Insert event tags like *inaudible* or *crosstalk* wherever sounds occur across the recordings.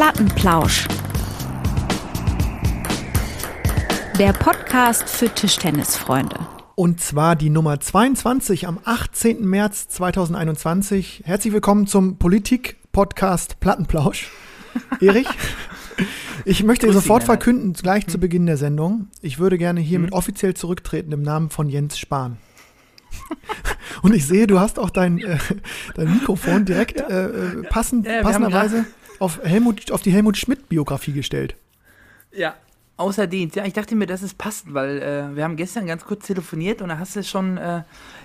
Plattenplausch. Der Podcast für Tischtennisfreunde. Und zwar die Nummer 22 am 18. März 2021. Herzlich willkommen zum Politik-Podcast Plattenplausch. *laughs* Erich, ich möchte Grüß sofort verkünden, gleich Hm. zu Beginn der Sendung, ich würde gerne hiermit offiziell zurücktreten im Namen von Jens Spahn. *laughs* Und ich sehe, du hast auch dein, äh, dein Mikrofon direkt äh, äh, passend, Ja, passenderweise auf, Helmut, auf die Helmut Schmidt-Biografie gestellt. Ja, außer Dienst. Ja, ich dachte mir, das ist passend, weil äh, wir haben gestern ganz kurz telefoniert und da hast du schon, äh,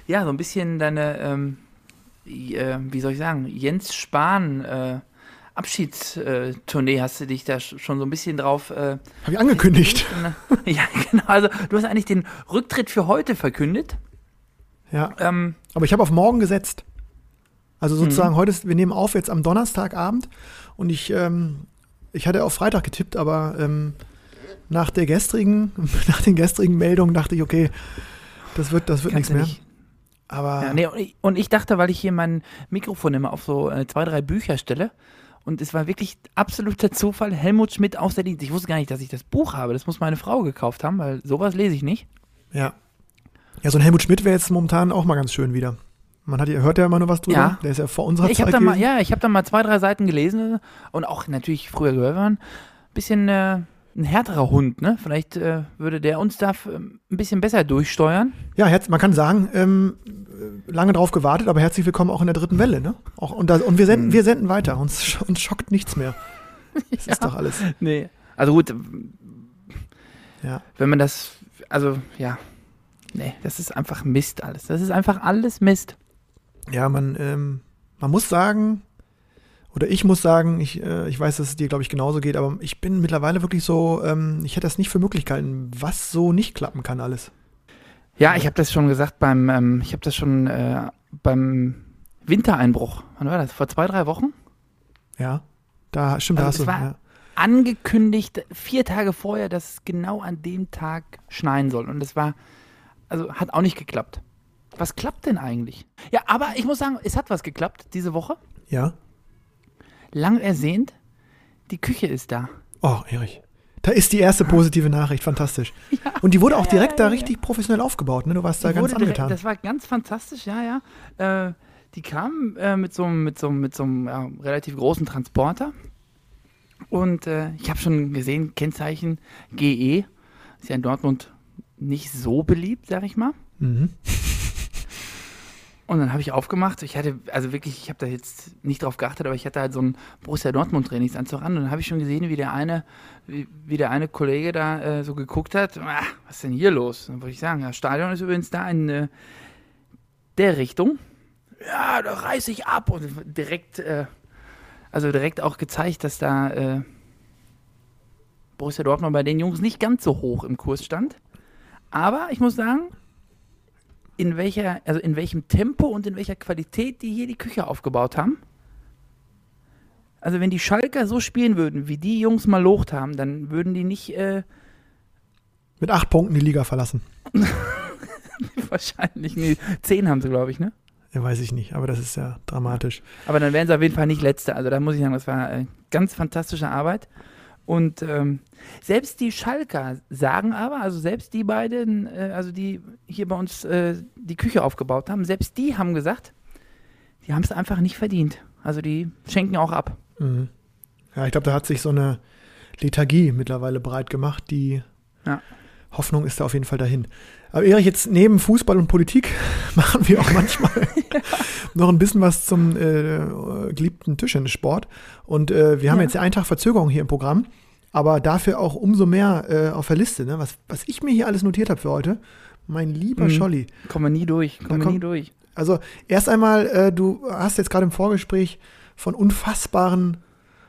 ja, so ein bisschen deine, ähm, äh, wie soll ich sagen, Jens Spahn äh, Abschiedstournee hast du dich da sch- schon so ein bisschen drauf. Äh, Habe ich angekündigt. *laughs* ja, genau. Also du hast eigentlich den Rücktritt für heute verkündet. Ja. Ähm, Aber ich habe auf morgen gesetzt. Also sozusagen Mhm. heute ist, wir nehmen auf jetzt am Donnerstagabend und ich, ähm, ich hatte auf Freitag getippt, aber ähm, nach der gestrigen, *laughs* nach den gestrigen Meldungen dachte ich, okay, das wird, das wird nichts kannst mehr. nicht. Aber Ja, nee, und, ich, und ich dachte, weil ich hier mein Mikrofon immer auf so äh, zwei, drei Bücher stelle. Und es war wirklich absoluter Zufall, Helmut Schmidt aus der Dienst. Ich wusste gar nicht, dass ich das Buch habe. Das muss meine Frau gekauft haben, weil sowas lese ich nicht. ja. Ja, so ein Helmut Schmidt wäre jetzt momentan auch mal ganz schön wieder. Man hat, ja- hört ja immer nur was drüber. Ja. Der ist ja vor unserer Ich Zeit da mal, ja, ich habe da mal zwei, drei Seiten gelesen und auch natürlich früher gehört waren. Bisschen äh, ein härterer Hund, ne? Vielleicht äh, würde der uns da f- ein bisschen besser durchsteuern. Ja, herz, man kann sagen, ähm, äh, lange drauf gewartet, aber herzlich willkommen auch in der dritten Welle, ne? Auch, und, da, und wir, Mhm. senden, wir senden weiter. Uns, uns schockt nichts mehr. *laughs* Das ist doch alles. Nee. Also gut, Ja. wenn man das, also ja, nee, das ist einfach Mist alles. Das ist einfach alles Mist. Ja, man, ähm, man muss sagen, oder ich muss sagen, ich, äh, ich weiß, dass es dir, glaube ich, genauso geht, aber ich bin mittlerweile wirklich so, ähm, ich hätte das nicht für möglich gehalten, was so nicht klappen kann alles. Ja, ich habe das schon gesagt beim, ähm, ich habe das schon äh, beim Wintereinbruch. Wann war das? Vor zwei, drei Wochen? Ja, da stimmt, da Also hast du. Ja. Angekündigt, vier Tage vorher, dass es genau an dem Tag schneien soll. Und das war, also hat auch nicht geklappt. Was klappt denn eigentlich? Ja, aber ich muss sagen, es hat was geklappt diese Woche. ja. Lang ersehnt. Die Küche ist da. Oh, Erich. Da ist die erste positive Nachricht, fantastisch. *laughs* Und die wurde auch direkt da richtig professionell aufgebaut, ne? Du warst da Die ganz direkt- angetan. Das war ganz fantastisch, ja, ja. Äh, die kam äh, mit so einem mit so, mit so einem ja, relativ großen Transporter. Und äh, ich habe schon gesehen, Kennzeichen GE. Ist ja in Dortmund nicht so beliebt, sag ich mal. Mhm. Und dann habe ich aufgemacht. Ich hatte, also wirklich, ich habe da jetzt nicht drauf geachtet, aber ich hatte halt so einen Borussia Dortmund Trainingsanzug an. Und dann habe ich schon gesehen, wie der eine, wie, wie der eine Kollege da äh, so geguckt hat. Ah, was ist denn hier los? Dann wollte ich sagen, das Stadion ist übrigens da in äh, der Richtung. Ja, da reiß ich ab. Und direkt, äh, also direkt auch gezeigt, dass da äh, Borussia Dortmund bei den Jungs nicht ganz so hoch im Kurs stand. Aber ich muss sagen, in welcher, also in welchem Tempo und in welcher Qualität die hier die Küche aufgebaut haben. Also wenn die Schalker so spielen würden, wie die Jungs mal locht haben, dann würden die nicht äh, Mit acht Punkten die Liga verlassen. *laughs* wahrscheinlich, nee, zehn haben sie, glaube ich, ne? Ja, weiß ich nicht, aber das ist ja dramatisch. Aber dann wären sie auf jeden Fall nicht Letzte. Also da muss ich sagen, das war äh, ganz fantastische Arbeit. Und ähm, selbst die Schalker sagen aber, also selbst die beiden, äh, also die hier bei uns äh, die Küche aufgebaut haben, selbst die haben gesagt, die haben es einfach nicht verdient. Also die schenken auch ab. Mhm. Ja, ich glaube, da hat sich so eine Lethargie mittlerweile breit gemacht. Die Ja. Hoffnung ist da auf jeden Fall dahin. Aber Erich, jetzt neben Fußball und Politik *laughs* machen wir auch manchmal *laughs* noch ein bisschen was zum äh, geliebten Tischtennissport. Und äh, wir haben Ja. jetzt einen Tag Verzögerung hier im Programm, aber dafür auch umso mehr äh, auf der Liste. Ne? Was, was ich mir hier alles notiert habe für heute, mein lieber Mhm. Scholli. Kommen wir nie durch, kommen wir nie durch. Also erst einmal, äh, du hast jetzt gerade im Vorgespräch von unfassbaren,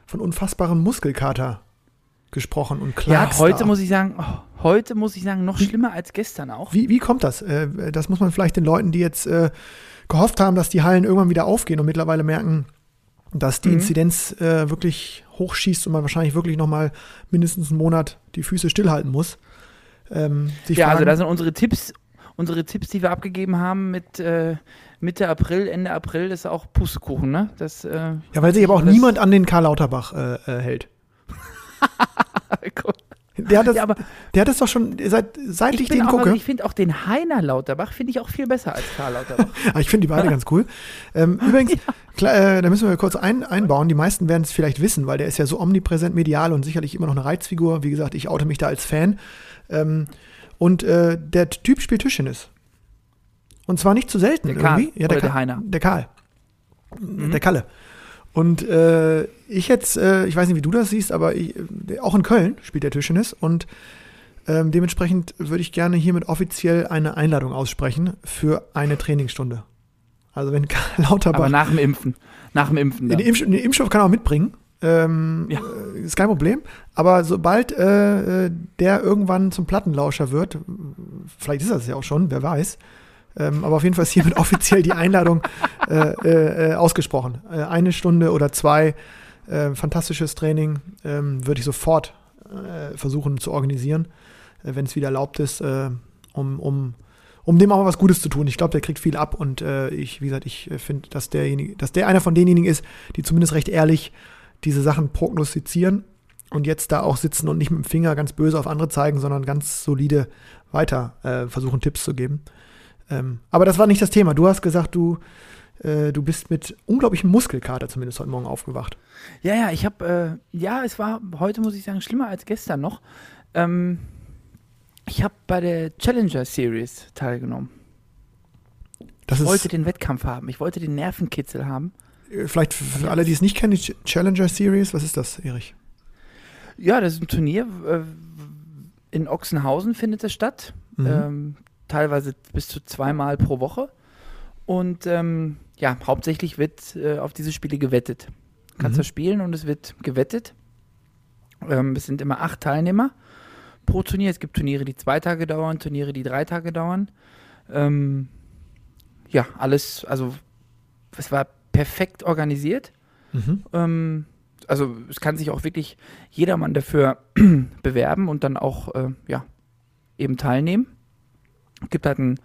von unfassbaren Muskelkater gesprochen und klagst Ja, heute da. muss ich sagen, oh, heute muss ich sagen, noch schlimmer als gestern auch. Wie, wie kommt das? Äh, das muss man vielleicht den Leuten, die jetzt äh, gehofft haben, dass die Hallen irgendwann wieder aufgehen und mittlerweile merken, dass die Mhm. Inzidenz äh, wirklich hochschießt und man wahrscheinlich wirklich noch mal mindestens einen Monat die Füße stillhalten muss. Ähm, Ja, also fragen, da sind unsere Tipps, unsere Tipps, die wir abgegeben haben mit äh, Mitte April, Ende April, ist auch Pustekuchen, ne? Das, äh, ja, weil sich aber auch das- niemand an den Karl Lauterbach hält. *laughs* Der hat das, Ja, aber der hat das doch schon, seit, seit ich, ich, den auch, gucke. ich finde auch den Heiner Lauterbach finde ich auch viel besser als Karl Lauterbach. Aber *laughs* ich finde die beide ganz cool. Ähm, *laughs* übrigens, klar, äh, da müssen wir kurz ein, einbauen. Die meisten werden es vielleicht wissen, weil der ist ja so omnipräsent medial und sicherlich immer noch eine Reizfigur. Wie gesagt, ich oute mich da als Fan. Ähm, und äh, der Typ spielt Tischtennis. Und zwar nicht zu selten Der Karl irgendwie. Ja, oder Ka- der Heiner? Der Karl. Mhm. Der Kalle. Und äh, ich jetzt, äh, ich weiß nicht, wie du das siehst, aber ich, äh, auch in Köln spielt der Tischtennis und ähm, dementsprechend würde ich gerne hiermit offiziell eine Einladung aussprechen für eine Trainingsstunde. Also wenn Karl *laughs* Lauterbach Aber nach dem Impfen. Nach dem Impfen. Den, Impf den Impfstoff kann er auch mitbringen. Ähm, Ja. äh, Ist kein Problem. Aber sobald äh, äh, der irgendwann zum Plattenlauscher wird, vielleicht ist das ja auch schon, wer weiß. Ähm, aber auf jeden Fall ist hiermit *laughs* offiziell die Einladung äh, äh, äh, ausgesprochen. Äh, eine Stunde oder zwei, äh, fantastisches Training, ähm, würde ich sofort versuchen zu organisieren, wenn es wieder erlaubt ist, um, um, um dem auch mal was Gutes zu tun. Ich glaube, der kriegt viel ab und ich, wie gesagt, ich finde, dass dass der einer von denjenigen ist, die zumindest recht ehrlich diese Sachen prognostizieren und jetzt da auch sitzen und nicht mit dem Finger ganz böse auf andere zeigen, sondern ganz solide weiter äh, versuchen, Tipps zu geben. Ähm, aber das war nicht das Thema. Du hast gesagt, du, äh, du bist mit unglaublichem Muskelkater zumindest heute Morgen aufgewacht. Ja, ja, ich habe, äh, ja, es war heute, muss ich sagen, schlimmer als gestern noch. Ähm, ich habe bei der Challenger Series teilgenommen. Das Ich wollte den Wettkampf haben. Ich wollte den Nervenkitzel haben. äh, vielleicht für alle, die es nicht kennen, die Ch- Challenger Series. Was ist das, Erich? Ja, das ist ein Turnier. Äh, in Ochsenhausen findet es statt. Mhm. Ähm, teilweise bis zu zweimal pro Woche. Und ähm, ja, hauptsächlich wird äh, auf diese Spiele gewettet. Du kannst Mhm. das spielen und es wird gewettet. Ähm, es sind immer acht Teilnehmer pro Turnier. Es gibt Turniere, die zwei Tage dauern, Turniere, die drei Tage dauern. Ähm, ja, alles, also es war perfekt organisiert. Mhm. Ähm, also es kann sich auch wirklich jedermann dafür *clears throat* bewerben und dann auch äh, ja, eben teilnehmen. Gibt halt ein,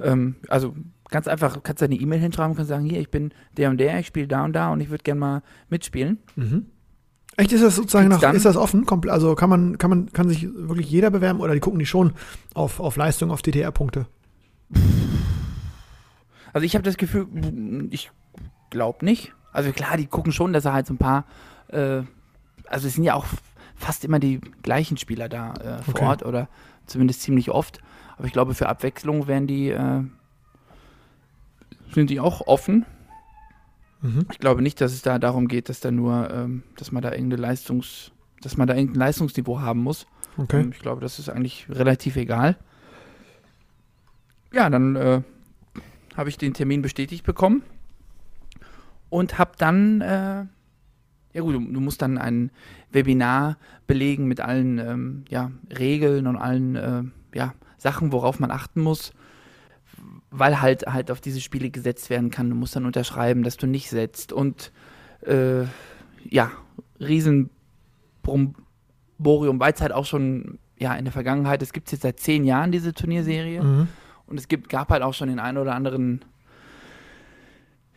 ähm, also ganz einfach, kannst du eine E-Mail hinschreiben, kannst sagen, hier, ich bin der und der, ich spiele da und da und ich würde gerne mal mitspielen. Mhm. Echt, ist das sozusagen Gibt's dann- ist das offen? Kompl- Also kann man, kann man, kann sich wirklich jeder bewerben oder die gucken die schon auf, auf Leistung, auf DTR-Punkte? Also ich habe das Gefühl, ich glaube nicht. Also klar, die gucken schon, dass er halt so ein paar, äh, also es sind ja auch fast immer die gleichen Spieler da äh, vor Okay. Ort oder zumindest ziemlich oft. Aber ich glaube, für Abwechslung werden die, äh, sind die auch offen. Mhm. Ich glaube nicht, dass es da darum geht, dass da nur, ähm, dass man da irgendeine Leistungs, dass man da irgendein Leistungsniveau haben muss. Okay. Ähm, Ich glaube, das ist eigentlich relativ egal. Ja, dann äh, habe ich den Termin bestätigt bekommen und habe dann, äh, ja gut, du, du musst dann ein Webinar belegen mit allen ähm, ja, Regeln und allen äh, ja, Sachen, worauf man achten muss, weil halt halt auf diese Spiele gesetzt werden kann. Du musst dann unterschreiben, dass du nicht setzt und äh, ja, riesen Bromborium, weil es halt auch schon, ja, in der Vergangenheit, es gibt jetzt seit zehn Jahren diese Turnierserie Mhm. und es gibt, gab halt auch schon den einen oder anderen,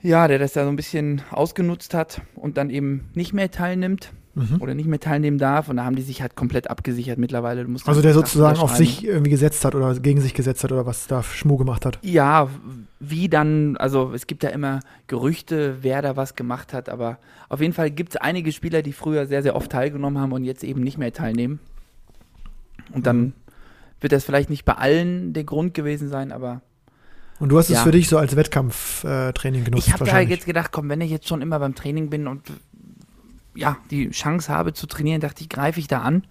ja, der das da so ein bisschen ausgenutzt hat und dann eben nicht mehr teilnimmt Mhm. oder nicht mehr teilnehmen darf und da haben die sich halt komplett abgesichert mittlerweile. Also dann der sozusagen auf sich irgendwie gesetzt hat oder gegen sich gesetzt hat oder was da Schmuh gemacht hat. Ja, wie dann, also es gibt ja immer Gerüchte, wer da was gemacht hat, aber auf jeden Fall gibt es einige Spieler, die früher sehr, sehr oft teilgenommen haben und jetzt eben nicht mehr teilnehmen. Und dann Mhm. wird das vielleicht nicht bei allen der Grund gewesen sein, aber Und du hast es Ja. für dich so als Wettkampftraining äh, genutzt ich habe da wahrscheinlich. jetzt gedacht, komm, wenn ich jetzt schon immer beim Training bin und ja, die Chance habe zu trainieren, dachte ich, greife ich da an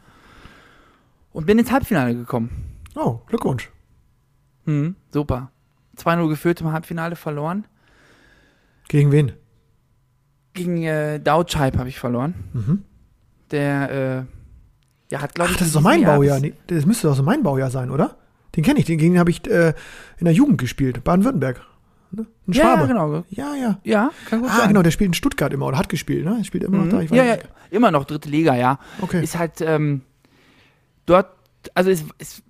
und bin ins Halbfinale gekommen. oh, Glückwunsch. Hm, super. 2-0 geführt im Halbfinale verloren. Gegen wen? Gegen äh, Dautscheib habe ich verloren. Mhm. Der, äh, ja, hat, glaube Ach, ich. das ist doch mein Jahr Baujahr. Nee, Das müsste doch so mein Baujahr sein, oder? Den kenne ich. Den gegen den habe ich äh, in der Jugend gespielt. Baden-Württemberg. Ne? Ein Ja, Schwabe. ja, genau. Ja, ja. Ja, kann gut Ah, sein. genau, der spielt in Stuttgart immer oder hat gespielt, ne? Er spielt immer noch da. Mhm. Ich weiß Ja, ja, immer noch dritte Liga, ja. Okay. Ist halt ähm, dort, also es ist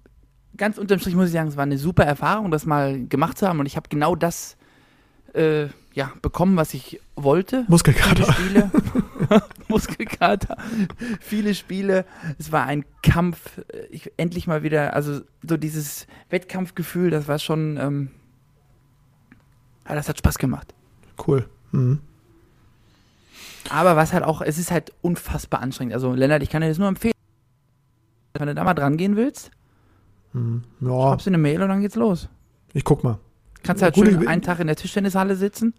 ganz unterm Strich muss ich sagen, es war eine super Erfahrung, das mal gemacht zu haben und ich habe genau das äh, ja, bekommen, was ich wollte. Viele Muskelkater. Spiele. *laughs* Muskelkater. Viele Spiele. Es war ein Kampf. Ich, endlich mal wieder, also so dieses Wettkampfgefühl, das war schon, ähm, ja, das hat Spaß gemacht. Cool. Mhm. Aber was halt auch, es ist halt unfassbar anstrengend. Also Lennart, ich kann dir das nur empfehlen. Wenn du da mal dran gehen willst, Mhm. Ja, schreibst du eine Mail und dann geht's los. ich guck mal. Kannst halt Gute schön einen Tag in der Tischtennishalle sitzen.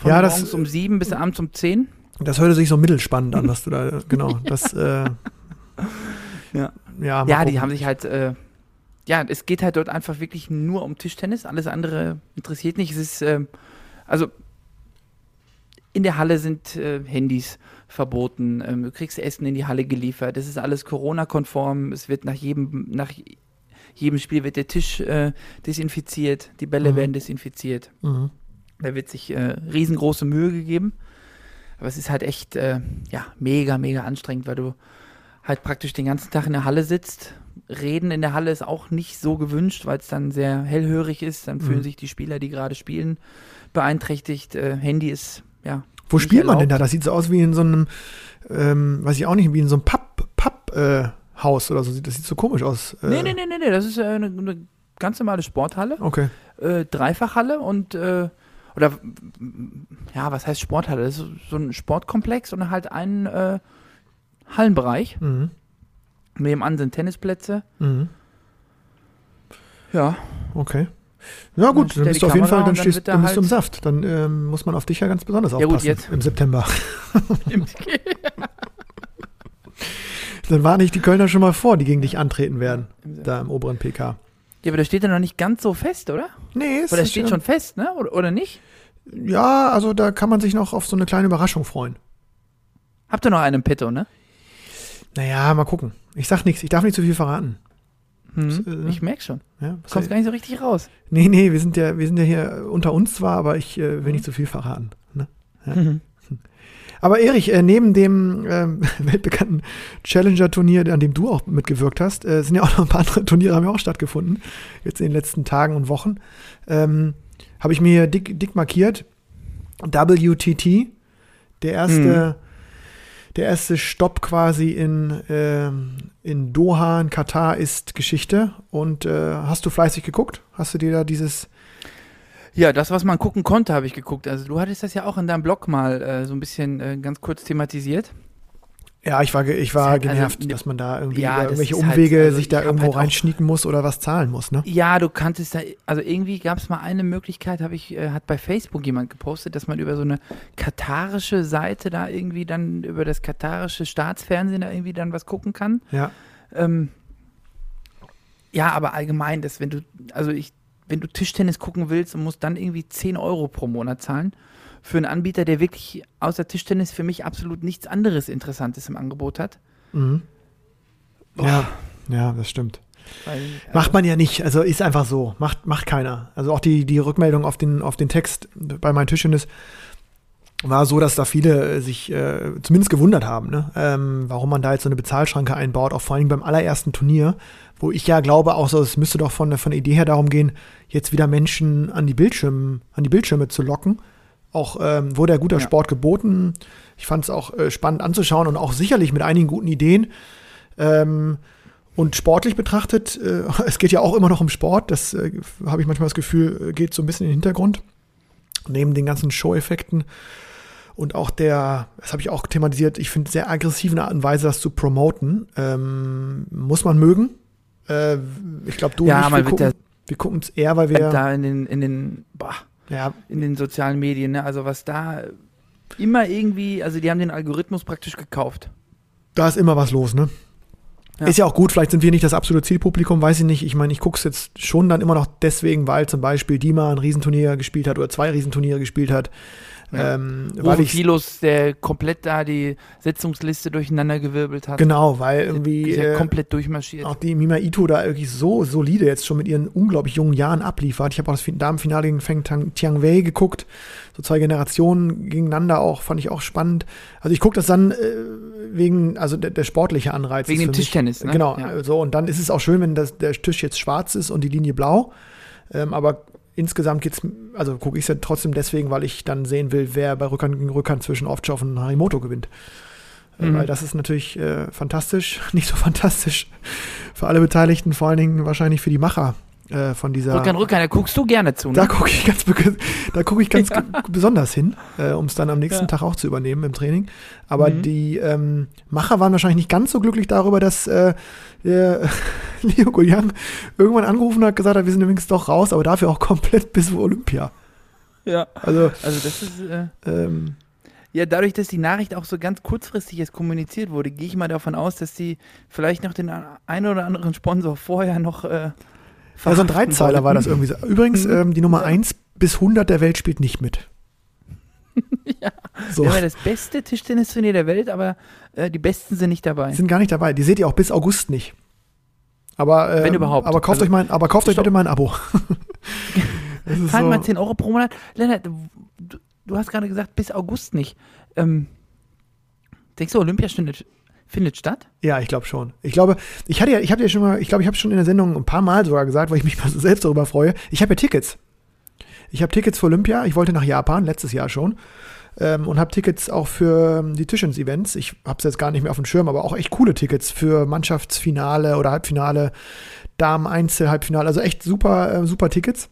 Von Ja, das- morgens um sieben bis abends um zehn. Das hörte sich so mittelspannend an, was du da, genau, das, äh, *laughs* Ja. ja, Ja, die haben sich halt, äh, ja, es geht halt dort einfach wirklich nur um Tischtennis. Alles andere interessiert nicht. Es ist, ähm, also in der Halle sind äh, Handys verboten. Ähm, du kriegst Essen in die Halle geliefert. Das ist alles Corona-konform. Es wird nach jedem, nach jedem Spiel wird der Tisch äh, desinfiziert. Die Bälle Mhm. werden desinfiziert. Mhm. Da wird sich äh, riesengroße Mühe gegeben. Aber es ist halt echt, äh, ja, mega, mega anstrengend, weil du halt praktisch den ganzen Tag in der Halle sitzt. Reden in der Halle ist auch nicht so gewünscht, weil es dann sehr hellhörig ist. Dann fühlen Mhm. sich die Spieler, die gerade spielen, beeinträchtigt. Äh, Handy ist, ja. Wo spielt man denn erlaubt. da? Das sieht so aus wie in so einem, ähm, weiß ich auch nicht, wie in so einem Papp, Papp, äh, Haus oder so. Das sieht so komisch aus. Äh, Nee, nee, nee, nee, nee, das ist äh, eine, eine ganz normale Sporthalle. Okay. äh, Dreifachhalle und äh, oder ja, was heißt Sporthalle? Das ist so ein Sportkomplex und halt ein äh, Hallenbereich. Mhm. Nebenan sind Tennisplätze. Mhm. Ja, Okay. Ja gut, dann die bist du auf jeden Fall, dann, dann stehst, wird da dann bist du im halt- Saft. Dann ähm, muss man auf dich ja ganz besonders Ja, gut, aufpassen jetzt. im September. *laughs* Dann warne ich die Kölner schon mal vor, die gegen dich antreten werden, da im oberen PK. ja, aber da steht ja noch nicht ganz so fest, oder? Nee, es Oder ist steht ja, schon fest, ne? Oder, oder nicht? Ja, also da kann man sich noch auf so eine kleine Überraschung freuen. Habt ihr noch einen Petto, ne? Naja, mal gucken. Ich sag nichts, ich darf nicht zu viel verraten. Hm, äh, ich merk schon. Ja, Kommst gar nicht so richtig raus. nee, nee, wir sind ja, wir sind ja hier unter uns zwar, aber ich äh, will nicht zu viel verraten. Ne? Mhm. *laughs* Aber Erich, äh, neben dem ähm, *laughs* weltbekannten Challenger-Turnier, an dem du auch mitgewirkt hast, äh, sind ja auch noch ein paar andere Turniere, haben ja auch stattgefunden, jetzt in den letzten Tagen und Wochen. Ähm, Habe ich mir dick, dick markiert. WTT, der erste, der erste Stopp quasi in, ähm, in Doha, in Katar, ist Geschichte. Und äh, hast du fleißig geguckt? Hast du dir da dieses Ja, das, was man gucken konnte, habe ich geguckt. Also du hattest das ja auch in deinem Blog mal äh, so ein bisschen äh, ganz kurz thematisiert. Ja, ich war, ich war Also, genervt, ne- dass man da irgendwie Ja, irgendwelche halt- Umwege also sich da irgendwo halt reinschnieken muss oder was zahlen muss, ne? Ja, du kanntest da, also irgendwie gab es mal eine Möglichkeit, habe ich, äh, hat bei Facebook jemand gepostet, dass man über so eine katarische Seite da irgendwie dann über das katarische Staatsfernsehen da irgendwie dann was gucken kann. Ja. Ähm, ja, aber allgemein, dass wenn du, also ich, wenn du Tischtennis gucken willst und musst dann irgendwie 10 Euro pro Monat zahlen für einen Anbieter, der wirklich außer Tischtennis für mich absolut nichts anderes Interessantes im Angebot hat. Mhm. Ja, ja, das stimmt. Weil, Macht man ja nicht, also ist einfach so. Macht, macht keiner. Also auch die, die Rückmeldung auf den, auf den Text bei meinem Tischtennis war so, dass da viele äh, sich äh, zumindest gewundert haben, ne? ähm, warum man da jetzt so eine Bezahlschranke einbaut, auch vor allem beim allerersten Turnier, wo ich ja glaube, auch so, es müsste doch von, der- von der Idee her darum gehen, jetzt wieder Menschen an die Bildschirme, an die Bildschirme zu locken. Auch ähm, wurde ja guter Ja. Sport geboten. Ich fand es auch äh, spannend anzuschauen und auch sicherlich mit einigen guten Ideen. Ähm, und sportlich betrachtet, äh, *laughs* es geht ja auch immer noch um Sport, das äh, habe ich manchmal das Gefühl, äh, geht so ein bisschen in den Hintergrund. Neben den ganzen Show-Effekten und auch der, das habe ich auch thematisiert, ich finde sehr aggressiven Art und Weise, das zu promoten, ähm, muss man mögen. Äh, ich glaube, du Ja, und ich, wir gucken, wir gucken es eher, weil wir, da in den, in den, boah, ja, in den sozialen Medien, ne? Also was da immer irgendwie, also die haben den Algorithmus praktisch gekauft. da ist immer was los, ne? Ja. Ist ja auch gut, vielleicht sind wir nicht das absolute Zielpublikum, weiß ich nicht. Ich meine, ich gucke es jetzt schon dann immer noch deswegen, weil zum Beispiel Dima ein Riesenturnier gespielt hat oder zwei Riesenturniere gespielt hat. Ja. Ähm, weil ich der komplett da die Setzungsliste durcheinander gewirbelt hat. genau, weil irgendwie Ist ja äh, komplett durchmarschiert. auch die Mima Ito da wirklich so solide jetzt schon mit ihren unglaublich jungen Jahren abliefert. Ich habe auch das Fin- Damenfinale gegen Feng Tang, Tiang Wei geguckt. So zwei Generationen gegeneinander auch, fand ich auch spannend. Also ich gucke das dann äh, wegen, also der, der sportliche Anreiz. Wegen dem Tischtennis, ne? Genau, Ja. so und dann ist es auch schön, wenn das, der Tisch jetzt schwarz ist und die Linie blau. Ähm, aber insgesamt geht's, also gucke ich es ja trotzdem deswegen, weil ich dann sehen will, wer bei Rückhand gegen Rückhand zwischen Ovtcharov und Harimoto gewinnt. Äh, Mhm. Weil das ist natürlich äh, fantastisch, *laughs* nicht so fantastisch für alle Beteiligten, vor allen Dingen wahrscheinlich für die Macher äh, von dieser. Rückern, Rückern, da guckst du gerne zu, ne? Da gucke ich ganz, da guck ich ganz *laughs* besonders hin, äh, um es dann am nächsten Ja. Tag auch zu übernehmen im Training. Aber Mhm. die ähm, Macher waren wahrscheinlich nicht ganz so glücklich darüber, dass äh, der *laughs* Leo Guliang irgendwann angerufen hat, gesagt hat, wir sind übrigens doch raus, aber dafür auch komplett *laughs* bis Olympia. ja. Also Also das ist, äh, ähm, ja, dadurch, dass die Nachricht auch so ganz kurzfristig jetzt kommuniziert wurde, gehe ich mal davon aus, dass die vielleicht noch den einen oder anderen Sponsor vorher noch äh, ja, so ein Dreizeiler war das irgendwie so. Übrigens, Mhm. ähm, die Nummer Ja. 1 bis 100 der Welt spielt nicht mit. *laughs* Ja. So. Wir haben ja das beste Tischtennisturnier der Welt, aber äh, die Besten sind nicht dabei. Die sind gar nicht dabei. Die seht ihr auch bis August nicht. Aber, ähm, Wenn überhaupt. Aber kauft Also- euch mal, aber kauft euch bitte mal ein Abo. *laughs* Zahlt so- mal 10 Euro pro Monat. Lennart, du, du hast gerade gesagt, bis August nicht. Ähm, denkst du, Olympia findet, findet statt? Ja, ich glaube schon. Ich glaube, ich hatte ja, ich habe ja schon mal, ich glaube, ich habe schon in der Sendung ein paar Mal sogar gesagt, weil ich mich mal so selbst darüber freue. Ich habe ja Tickets. Ich habe Tickets für Olympia. Ich wollte nach Japan letztes Jahr schon ähm, und habe Tickets auch für ähm, die Tischens-Events. Ich habe es jetzt gar nicht mehr auf dem Schirm, aber auch echt coole Tickets für Mannschaftsfinale oder Halbfinale, Damen-Einzel, Halbfinale. Also echt super, äh, super Tickets.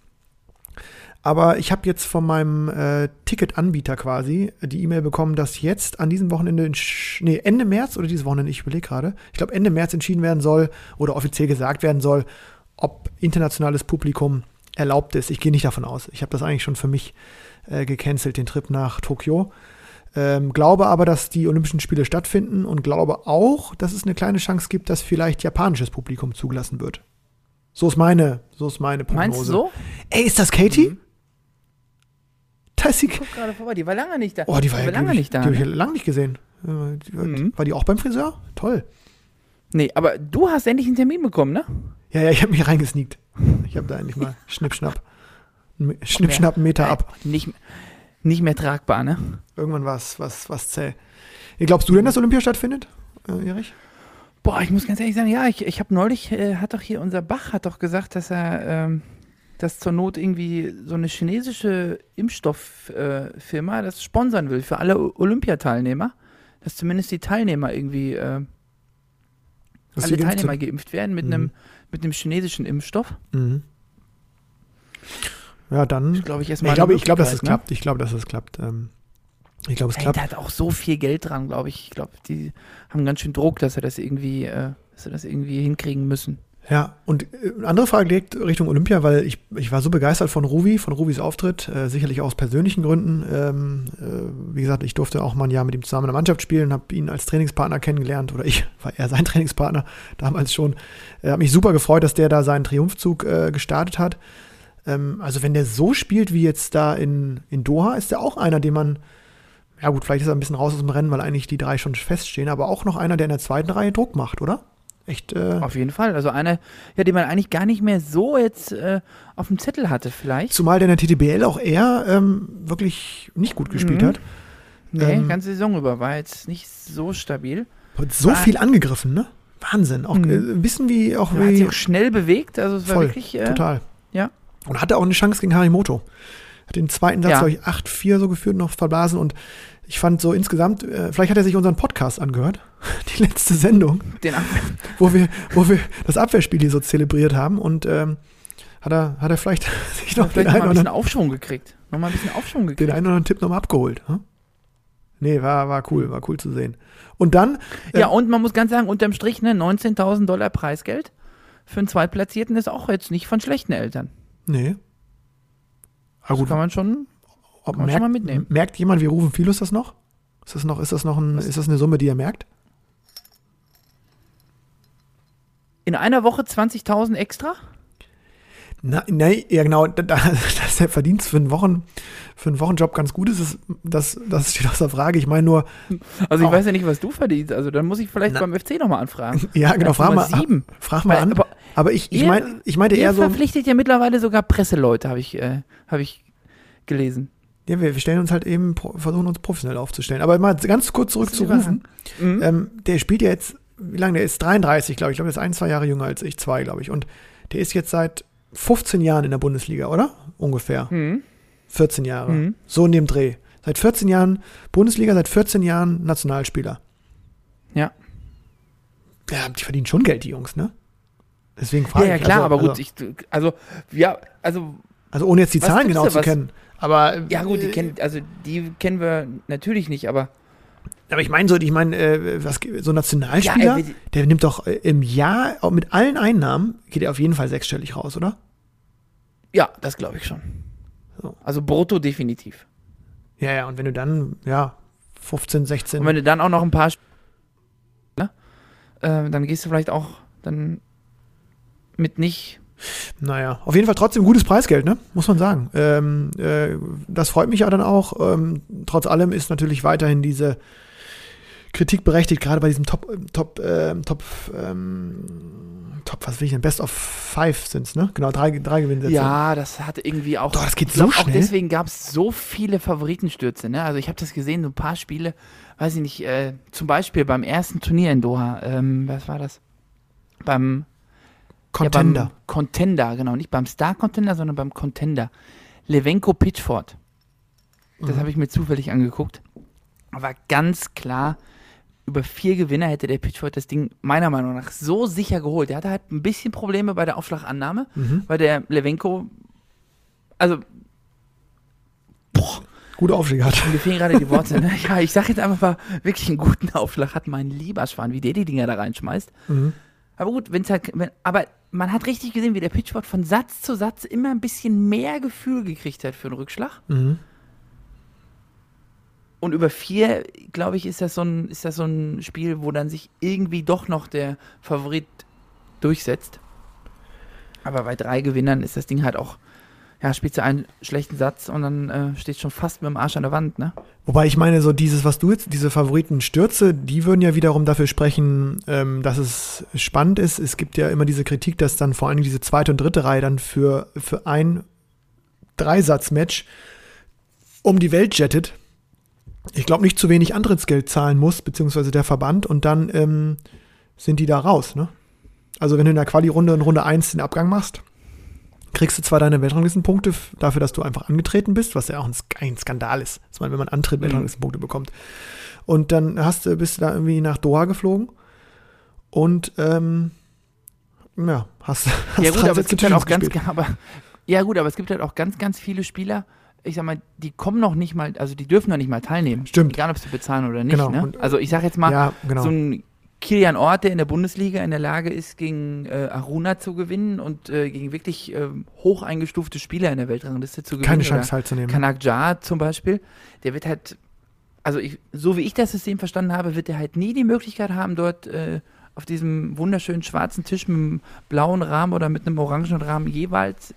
Aber ich habe jetzt von meinem äh, Ticketanbieter quasi die E-Mail bekommen, dass jetzt an diesem Wochenende, nee, Ende März oder dieses Wochenende, ich überlege gerade, ich glaube Ende März entschieden werden soll oder offiziell gesagt werden soll, ob internationales Publikum erlaubt ist. Ich gehe nicht davon aus. Ich habe das eigentlich schon für mich äh, gecancelt, den Trip nach Tokio. Ähm, glaube aber, dass die Olympischen Spiele stattfinden und glaube auch, dass es eine kleine Chance gibt, dass vielleicht japanisches Publikum zugelassen wird. So ist meine, so ist meine Prognose. Meinst du so? Ey, ist das Katie? Mhm. Da ist sie. Guck gerade vorbei, die war lange nicht da. Oh, die war ja lange ich, nicht da. Die habe ich ja Ne? lange nicht gesehen. Äh, die, Mhm. War die auch beim Friseur? Toll. Nee, aber du hast endlich einen Termin bekommen, ne? Ja, ja, ich habe mich reingesneakt. Ich habe da endlich mal *laughs* Schnippschnapp. Schnippschnapp einen Meter ab. Nicht, nicht mehr tragbar, ne? Irgendwann war es was, was zäh. Glaubst du denn, dass Olympia stattfindet, äh, Erich? Boah, ich muss ganz ehrlich sagen, ja, ich, ich habe neulich, äh, hat doch hier unser Bach hat doch gesagt, dass er, ähm, dass zur Not irgendwie so eine chinesische Impfstofffirma äh, das sponsern will für alle Olympiateilnehmer, dass zumindest die Teilnehmer irgendwie, äh, Dass alle Teilnehmer geimpft werden mit Mhm. einem mit einem chinesischen Impfstoff. Mhm. Ja, dann. Glaube ich erstmal. Ich glaube, ich glaube, dass es ne? klappt. Ich glaube, dass es klappt. Ähm, ich glaube, es klappt. da hat auch so viel Geld dran, glaube ich. Ich glaube, die haben ganz schön Druck, dass sie das irgendwie, äh, dass sie das irgendwie hinkriegen müssen. Ja, und äh, eine andere Frage liegt Richtung Olympia, weil ich, ich war so begeistert von Ruvi, von Ruvis Auftritt, äh, sicherlich aus persönlichen Gründen. Ähm, äh, wie gesagt, ich durfte auch mal ein Jahr mit ihm zusammen in der Mannschaft spielen, habe ihn als Trainingspartner kennengelernt oder ich *laughs* war er sein Trainingspartner damals schon. Er hat mich super gefreut, dass der da seinen Triumphzug äh, gestartet hat. Ähm, also wenn der so spielt wie jetzt da in, in Doha, ist der auch einer, den man, ja gut, vielleicht ist er ein bisschen raus aus dem Rennen, weil eigentlich die drei schon feststehen, aber auch noch einer, der in der zweiten Reihe Druck macht, oder? Echt, äh, Auf jeden Fall. Also eine, ja, die man eigentlich gar nicht mehr so jetzt äh, auf dem Zettel hatte, vielleicht. Zumal der in der TTBL auch eher ähm, wirklich nicht gut gespielt Mhm. hat. Nee, ähm, ganze Saison über war jetzt nicht so stabil. Hat so War- viel angegriffen, ne? Wahnsinn. Auch Mhm. äh, ein bisschen wie auch Er hat sich wie auch schnell bewegt, also es war voll, wirklich. Äh, total. ja. Und hatte auch eine Chance gegen Harimoto. Hat den zweiten Satz, Ja. glaube ich, 8-4 so geführt, noch verblasen. Und ich fand so insgesamt, äh, vielleicht hat er sich unseren Podcast angehört, *laughs* die letzte Sendung, Den wo wir, wo wir das Abwehrspiel hier so zelebriert haben. Und ähm, hat, er, hat er vielleicht *laughs* sich noch den vielleicht noch einen, oder bisschen anderen, Aufschwung gekriegt. Nochmal ein bisschen Aufschwung den gekriegt. einen oder anderen Tipp nochmal abgeholt. Hm? Nee, war, war cool, war cool zu sehen. Und dann, Ja, und man muss ganz sagen, unterm Strich, ne, 19.000 Dollar Preisgeld für einen Zweitplatzierten ist auch jetzt nicht von schlechten Eltern. nee. Aber Das gut, kann man schon. Ob, Kann man merkt, mal mitnehmen. merkt jemand, wie rufen Philos das noch? Ist das noch, ist das noch ein, ist das eine Summe, die er merkt? In einer Woche 20.000 extra? Nee, ja genau, da, da, *laughs* dass der Verdienst für einen, Wochen, für einen Wochenjob ganz gut ist, ist das, das steht außer Frage. Ich meine nur, Also ich Auch. weiß ja nicht, was du verdienst. Also dann muss ich vielleicht Na. beim FC nochmal anfragen. *laughs* ja genau, Als frag mal, sieben. frag mal Weil- an. aber Aber ich, ich, ihr- mein, ich meinte eher so, verpflichtet ja mittlerweile sogar Presseleute, habe ich, äh, hab ich gelesen. Ja, wir, wir stellen uns halt eben, versuchen uns professionell aufzustellen. Aber mal ganz kurz zurück Das zu ist rufen. Mhm. Ähm, der spielt ja jetzt, wie lange? Der ist 33, glaube ich. Ich glaube, der ist ein, zwei Jahre jünger als ich, zwei, glaube ich. Und der ist jetzt seit 15 Jahren in der Bundesliga, oder? Ungefähr. Mhm. 14 Jahre. Mhm. So in dem Dreh. Seit 14 Jahren Bundesliga, seit 14 Jahren Nationalspieler. Ja. Ja, die verdienen schon Geld, die Jungs, ne? Deswegen Ja, frage ja, ich. klar, also, aber gut, also, ich, also, ja, also, also ohne jetzt die Zahlen genau zu was- kennen. Aber ja gut, die äh, kennen, also, die kennen wir natürlich nicht, aber, Aber ich meine so, ich meine, äh, was so ein Nationalspieler, Ja, ey, der nimmt doch äh, im Jahr auch mit allen Einnahmen geht er auf jeden Fall sechsstellig raus, oder? ja, das glaube ich schon. So. Also, brutto definitiv. Ja, ja. Und wenn du dann ja 15, 16, Und wenn du dann auch noch ein paar, ne, äh, dann gehst du vielleicht auch dann mit nicht, naja, auf jeden Fall trotzdem gutes Preisgeld, ne? Muss man sagen. Ähm, äh, das freut mich ja dann auch. Ähm, trotz allem ist natürlich weiterhin diese Kritik berechtigt, gerade bei diesem Top, Top, ähm, Top, ähm, Top, was will ich denn? Best of Five sind's, ne? Genau, drei, drei Gewinnsätze. ja, das hat irgendwie auch, Doch, das geht ich glaub, so auch schnell. deswegen gab es so viele Favoritenstürze, ne, also ich habe das gesehen, so ein paar Spiele, weiß ich nicht, äh, zum Beispiel beim ersten Turnier in Doha, ähm, was war das? Beim Contender. Ja, Contender, genau. Nicht beim Star Contender, sondern beim Contender. Levenko Pitchford. Das Mhm. habe ich mir zufällig angeguckt. Aber ganz klar, über vier Gewinner hätte der Pitchford das Ding meiner Meinung nach so sicher geholt. Der hatte halt ein bisschen Probleme bei der Aufschlagannahme, Mhm. weil der Levenko, also Gute Aufstieg hat. mir fehlen gerade die Worte. Ne? Ja, ich sage jetzt einfach mal, wirklich einen guten Aufschlag hat mein lieber Schwan, wie der die Dinger da reinschmeißt. Mhm. Aber gut, wenn's halt, wenn, aber man hat richtig gesehen, wie der Pitchford von Satz zu Satz immer ein bisschen mehr Gefühl gekriegt hat für einen Rückschlag. Mhm. Und über vier, glaube ich, ist das, so ein, ist das so ein Spiel, wo dann sich irgendwie doch noch der Favorit durchsetzt. Aber bei drei Gewinnern ist das Ding halt auch, ja, spielst du einen schlechten Satz und dann äh, stehst schon fast mit dem Arsch an der Wand, ne? Wobei ich meine, so dieses, was du jetzt, diese Favoritenstürze, die würden ja wiederum dafür sprechen, ähm, dass es spannend ist. Es gibt ja immer diese Kritik, dass dann vor allem diese zweite und dritte Reihe dann für, für ein Dreisatzmatch um die Welt jettet. Ich glaube, nicht zu wenig Antrittsgeld zahlen muss, beziehungsweise der Verband, und dann ähm, sind die da raus, ne? Also wenn du in der Quali-Runde in Runde 1 den Abgang machst, kriegst du zwar deine Weltranglistenpunkte dafür, dass du einfach angetreten bist, was ja auch ein, Sk- ein Skandal ist, dass man, wenn man antritt, Mhm. Weltranglistenpunkte bekommt. Und dann hast du, bist du da irgendwie nach Doha geflogen und ähm, ja, hast, *laughs* hast Ja gut, aber es gibt halt auch ganz, gespielt. *laughs* aber, ja gut, aber es gibt halt auch ganz, ganz viele Spieler, ich sag mal, die kommen noch nicht mal, also die dürfen noch nicht mal teilnehmen. Stimmt. Egal, ob sie bezahlen oder nicht. Genau, Ne? und- Also ich sag jetzt mal, Ja, genau. so ein Kilian Ort, der in der Bundesliga in der Lage ist, gegen äh, Aruna zu gewinnen und äh, gegen wirklich ähm, hoch eingestufte Spieler in der Weltrangliste zu gewinnen. Keine Chance halt zu nehmen. Kanak Jar zum Beispiel, der wird halt, also ich, so wie ich das System verstanden habe, wird er halt nie die Möglichkeit haben, dort äh, auf diesem wunderschönen schwarzen Tisch mit einem blauen Rahmen oder mit einem orangen Rahmen jeweils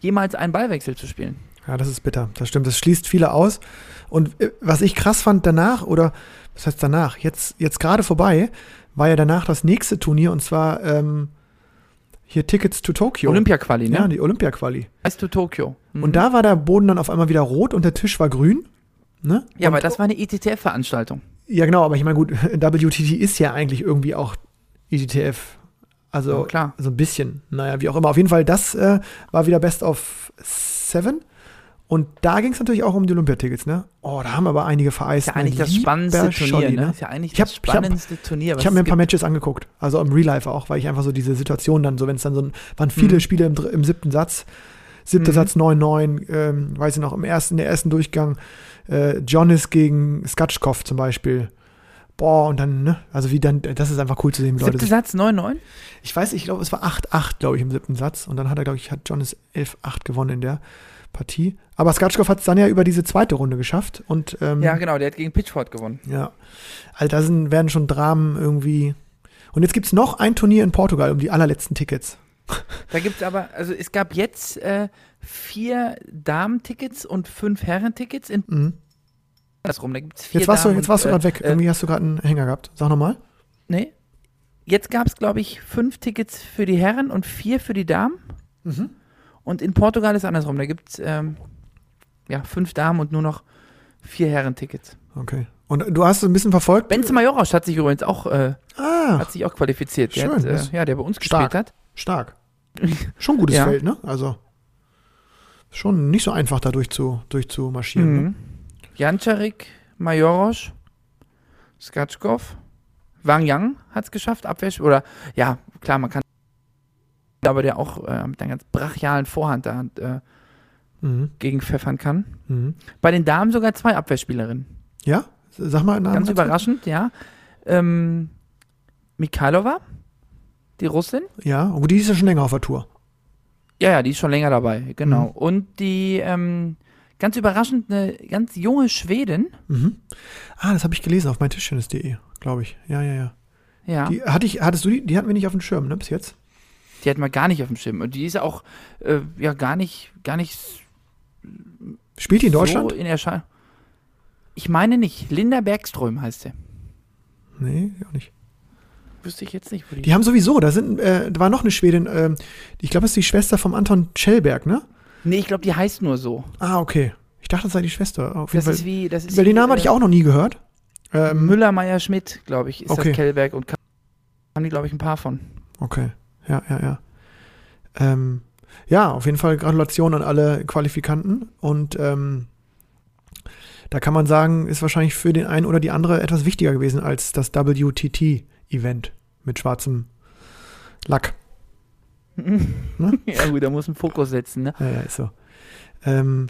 jemals einen Ballwechsel zu spielen. Ja, das ist bitter. Das stimmt. Das schließt viele aus. Und äh, was ich krass fand danach, oder was heißt danach? Jetzt, jetzt gerade vorbei, war ja danach das nächste Turnier und zwar ähm, hier Tickets to Tokyo. Olympia-Quali, ne? Ja, die Olympia-Quali. Weißt du, Tokio. Mhm. Und da war der Boden dann auf einmal wieder rot und der Tisch war grün. Ne? ja, und, aber das war eine ITTF-Veranstaltung. Ja, genau, aber ich meine, gut, *laughs* WTT ist ja eigentlich irgendwie auch ITTF. Also Ja, klar. so ein bisschen. Naja, wie auch immer. Auf jeden Fall, das äh, war wieder Best of Seven. Und da ging es natürlich auch um die Olympiatickets, ne? Oh, da haben aber einige vereist. Ist ja eigentlich das spannendste lieber Turnier, Scholli, ne? Ist ja eigentlich Ich hab- das ich hab- spannendste Turnier. Ich habe mir ein paar. Matches angeguckt, also im Real Life auch, weil ich einfach so diese Situation dann, so wenn es dann so ein, waren viele Mhm. Spiele im, im siebten Satz, siebter Mhm. Satz 9-9, ähm, weiß ich noch, im ersten, der ersten Durchgang, äh, Jonas gegen Skatschkov zum Beispiel. Boah, und dann, ne, also wie dann, das ist einfach cool zu sehen, wie Leute Siebte sich, Satz, 9-9? Ich weiß, ich glaube, es war 8-8, glaube ich, im siebten Satz. Und dann hat er, glaube ich, hat Jonas 11-8 gewonnen in der Partie. Aber Skatschkov hat es dann ja über diese zweite Runde geschafft. Und, ähm, Ja, genau, der hat gegen Pitchford gewonnen. ja. Also da sind, werden schon Dramen irgendwie. Und jetzt gibt es noch ein Turnier in Portugal um die allerletzten Tickets. Da gibt es aber, also es gab jetzt äh, vier Damen-Tickets und fünf Herren-Tickets in Mhm. andersrum. Da gibt's vier Jetzt warst du, Damen jetzt warst du gerade weg. Äh, Irgendwie hast du gerade einen Hänger gehabt. Sag nochmal. nee. Jetzt gab es, glaube ich, fünf Tickets für die Herren und vier für die Damen. Mhm. Und in Portugal ist andersrum. Da gibt es ähm, ja, fünf Damen und nur noch vier Herren-Tickets. Okay. Und du hast es ein bisschen verfolgt? Benze Majoros hat sich übrigens auch, äh, Ah, hat sich auch qualifiziert. Der Schön, hat, äh, ja, der bei uns stark. gespielt hat. stark. *laughs* Schon gutes Ja. Feld, ne? Also schon nicht so einfach da durch zu, durch zu marschieren. Ne? Mhm. Jančarik, Majoros, Skatschkov, Wang Yang hat es geschafft, Abwehr, oder ja, klar, man kann, aber der auch äh, mit einer ganz brachialen Vorhand da äh, Mhm. gegen pfeffern kann. Mhm. Bei den Damen sogar zwei Abwehrspielerinnen. Ja? Sag mal einen Namen. Ganz überraschend, ja. Ähm, Mikhailova, die Russin. Ja, oh, die ist ja schon länger auf der Tour. Ja, ja, die ist schon länger dabei, genau. Mhm. Und die, ähm, ganz überraschend, eine ganz junge Schwedin. Mhm. Ah, das habe ich gelesen auf meintischtennis.de, glaube ich. Ja, ja, ja. Ja, die, Die, hatte ich, hattest du die? Die hatten wir nicht auf dem Schirm, ne, bis jetzt? Hat man gar nicht auf dem Schirm. Und die ist auch, äh, ja, gar nicht, gar nicht Spielt die in Deutschland? so in Erscheinung. Ich meine nicht. Linda Bergström heißt sie. Nee, auch nicht. Wüsste ich jetzt nicht, wo die. Die haben sowieso, da sind, äh, da war noch eine Schwedin, ähm, ich glaube, das ist die Schwester vom Anton Schellberg, ne? nee, ich glaube, die heißt nur so. Ah, okay. Ich dachte, das sei die Schwester. Auf jeden Das Fall. ist wie, das ist Weil den Namen hatte ich äh, auch noch nie gehört. Ähm, Müller, Meier, Schmidt, glaube ich, ist Okay. das Kellberg und haben die, glaube ich, ein paar von. Okay, ja, ja, ja. Ähm, ja, auf jeden Fall Gratulation an alle Qualifikanten. Und ähm, da kann man sagen, ist wahrscheinlich für den einen oder die andere etwas wichtiger gewesen als das WTT-Event mit schwarzem Lack. *laughs* Ne? ja, gut, da muss ein Fokus setzen, ne? Ja, ja, ist so. Ähm,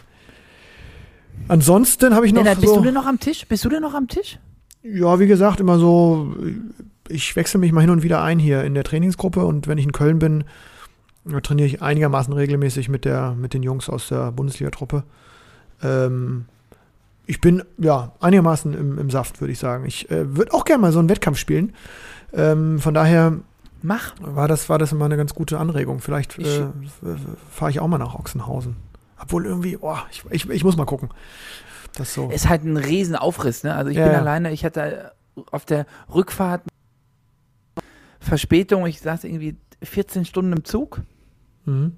ansonsten habe ich noch Lennart, bist so, du denn noch am Tisch? Bist du denn noch am Tisch? ja, wie gesagt, immer so, ich wechsle mich mal hin und wieder ein hier in der Trainingsgruppe und wenn ich in Köln bin, trainiere ich einigermaßen regelmäßig mit, der, mit den Jungs aus der Bundesliga-Truppe. Ähm, ich bin ja einigermaßen im, im Saft, würde ich sagen. Ich äh, würde auch gerne mal so einen Wettkampf spielen. Ähm, von daher Mach. war das, war das immer eine ganz gute Anregung. Vielleicht Ich- äh, fahre ich auch mal nach Ochsenhausen. Obwohl irgendwie, oh, ich, ich, ich muss mal gucken. Das so. Ist halt ein Riesenaufriss, ne? Also ich Ja, bin alleine, ich hatte auf der Rückfahrt Verspätung, ich saß irgendwie 14 Stunden im Zug. Mhm.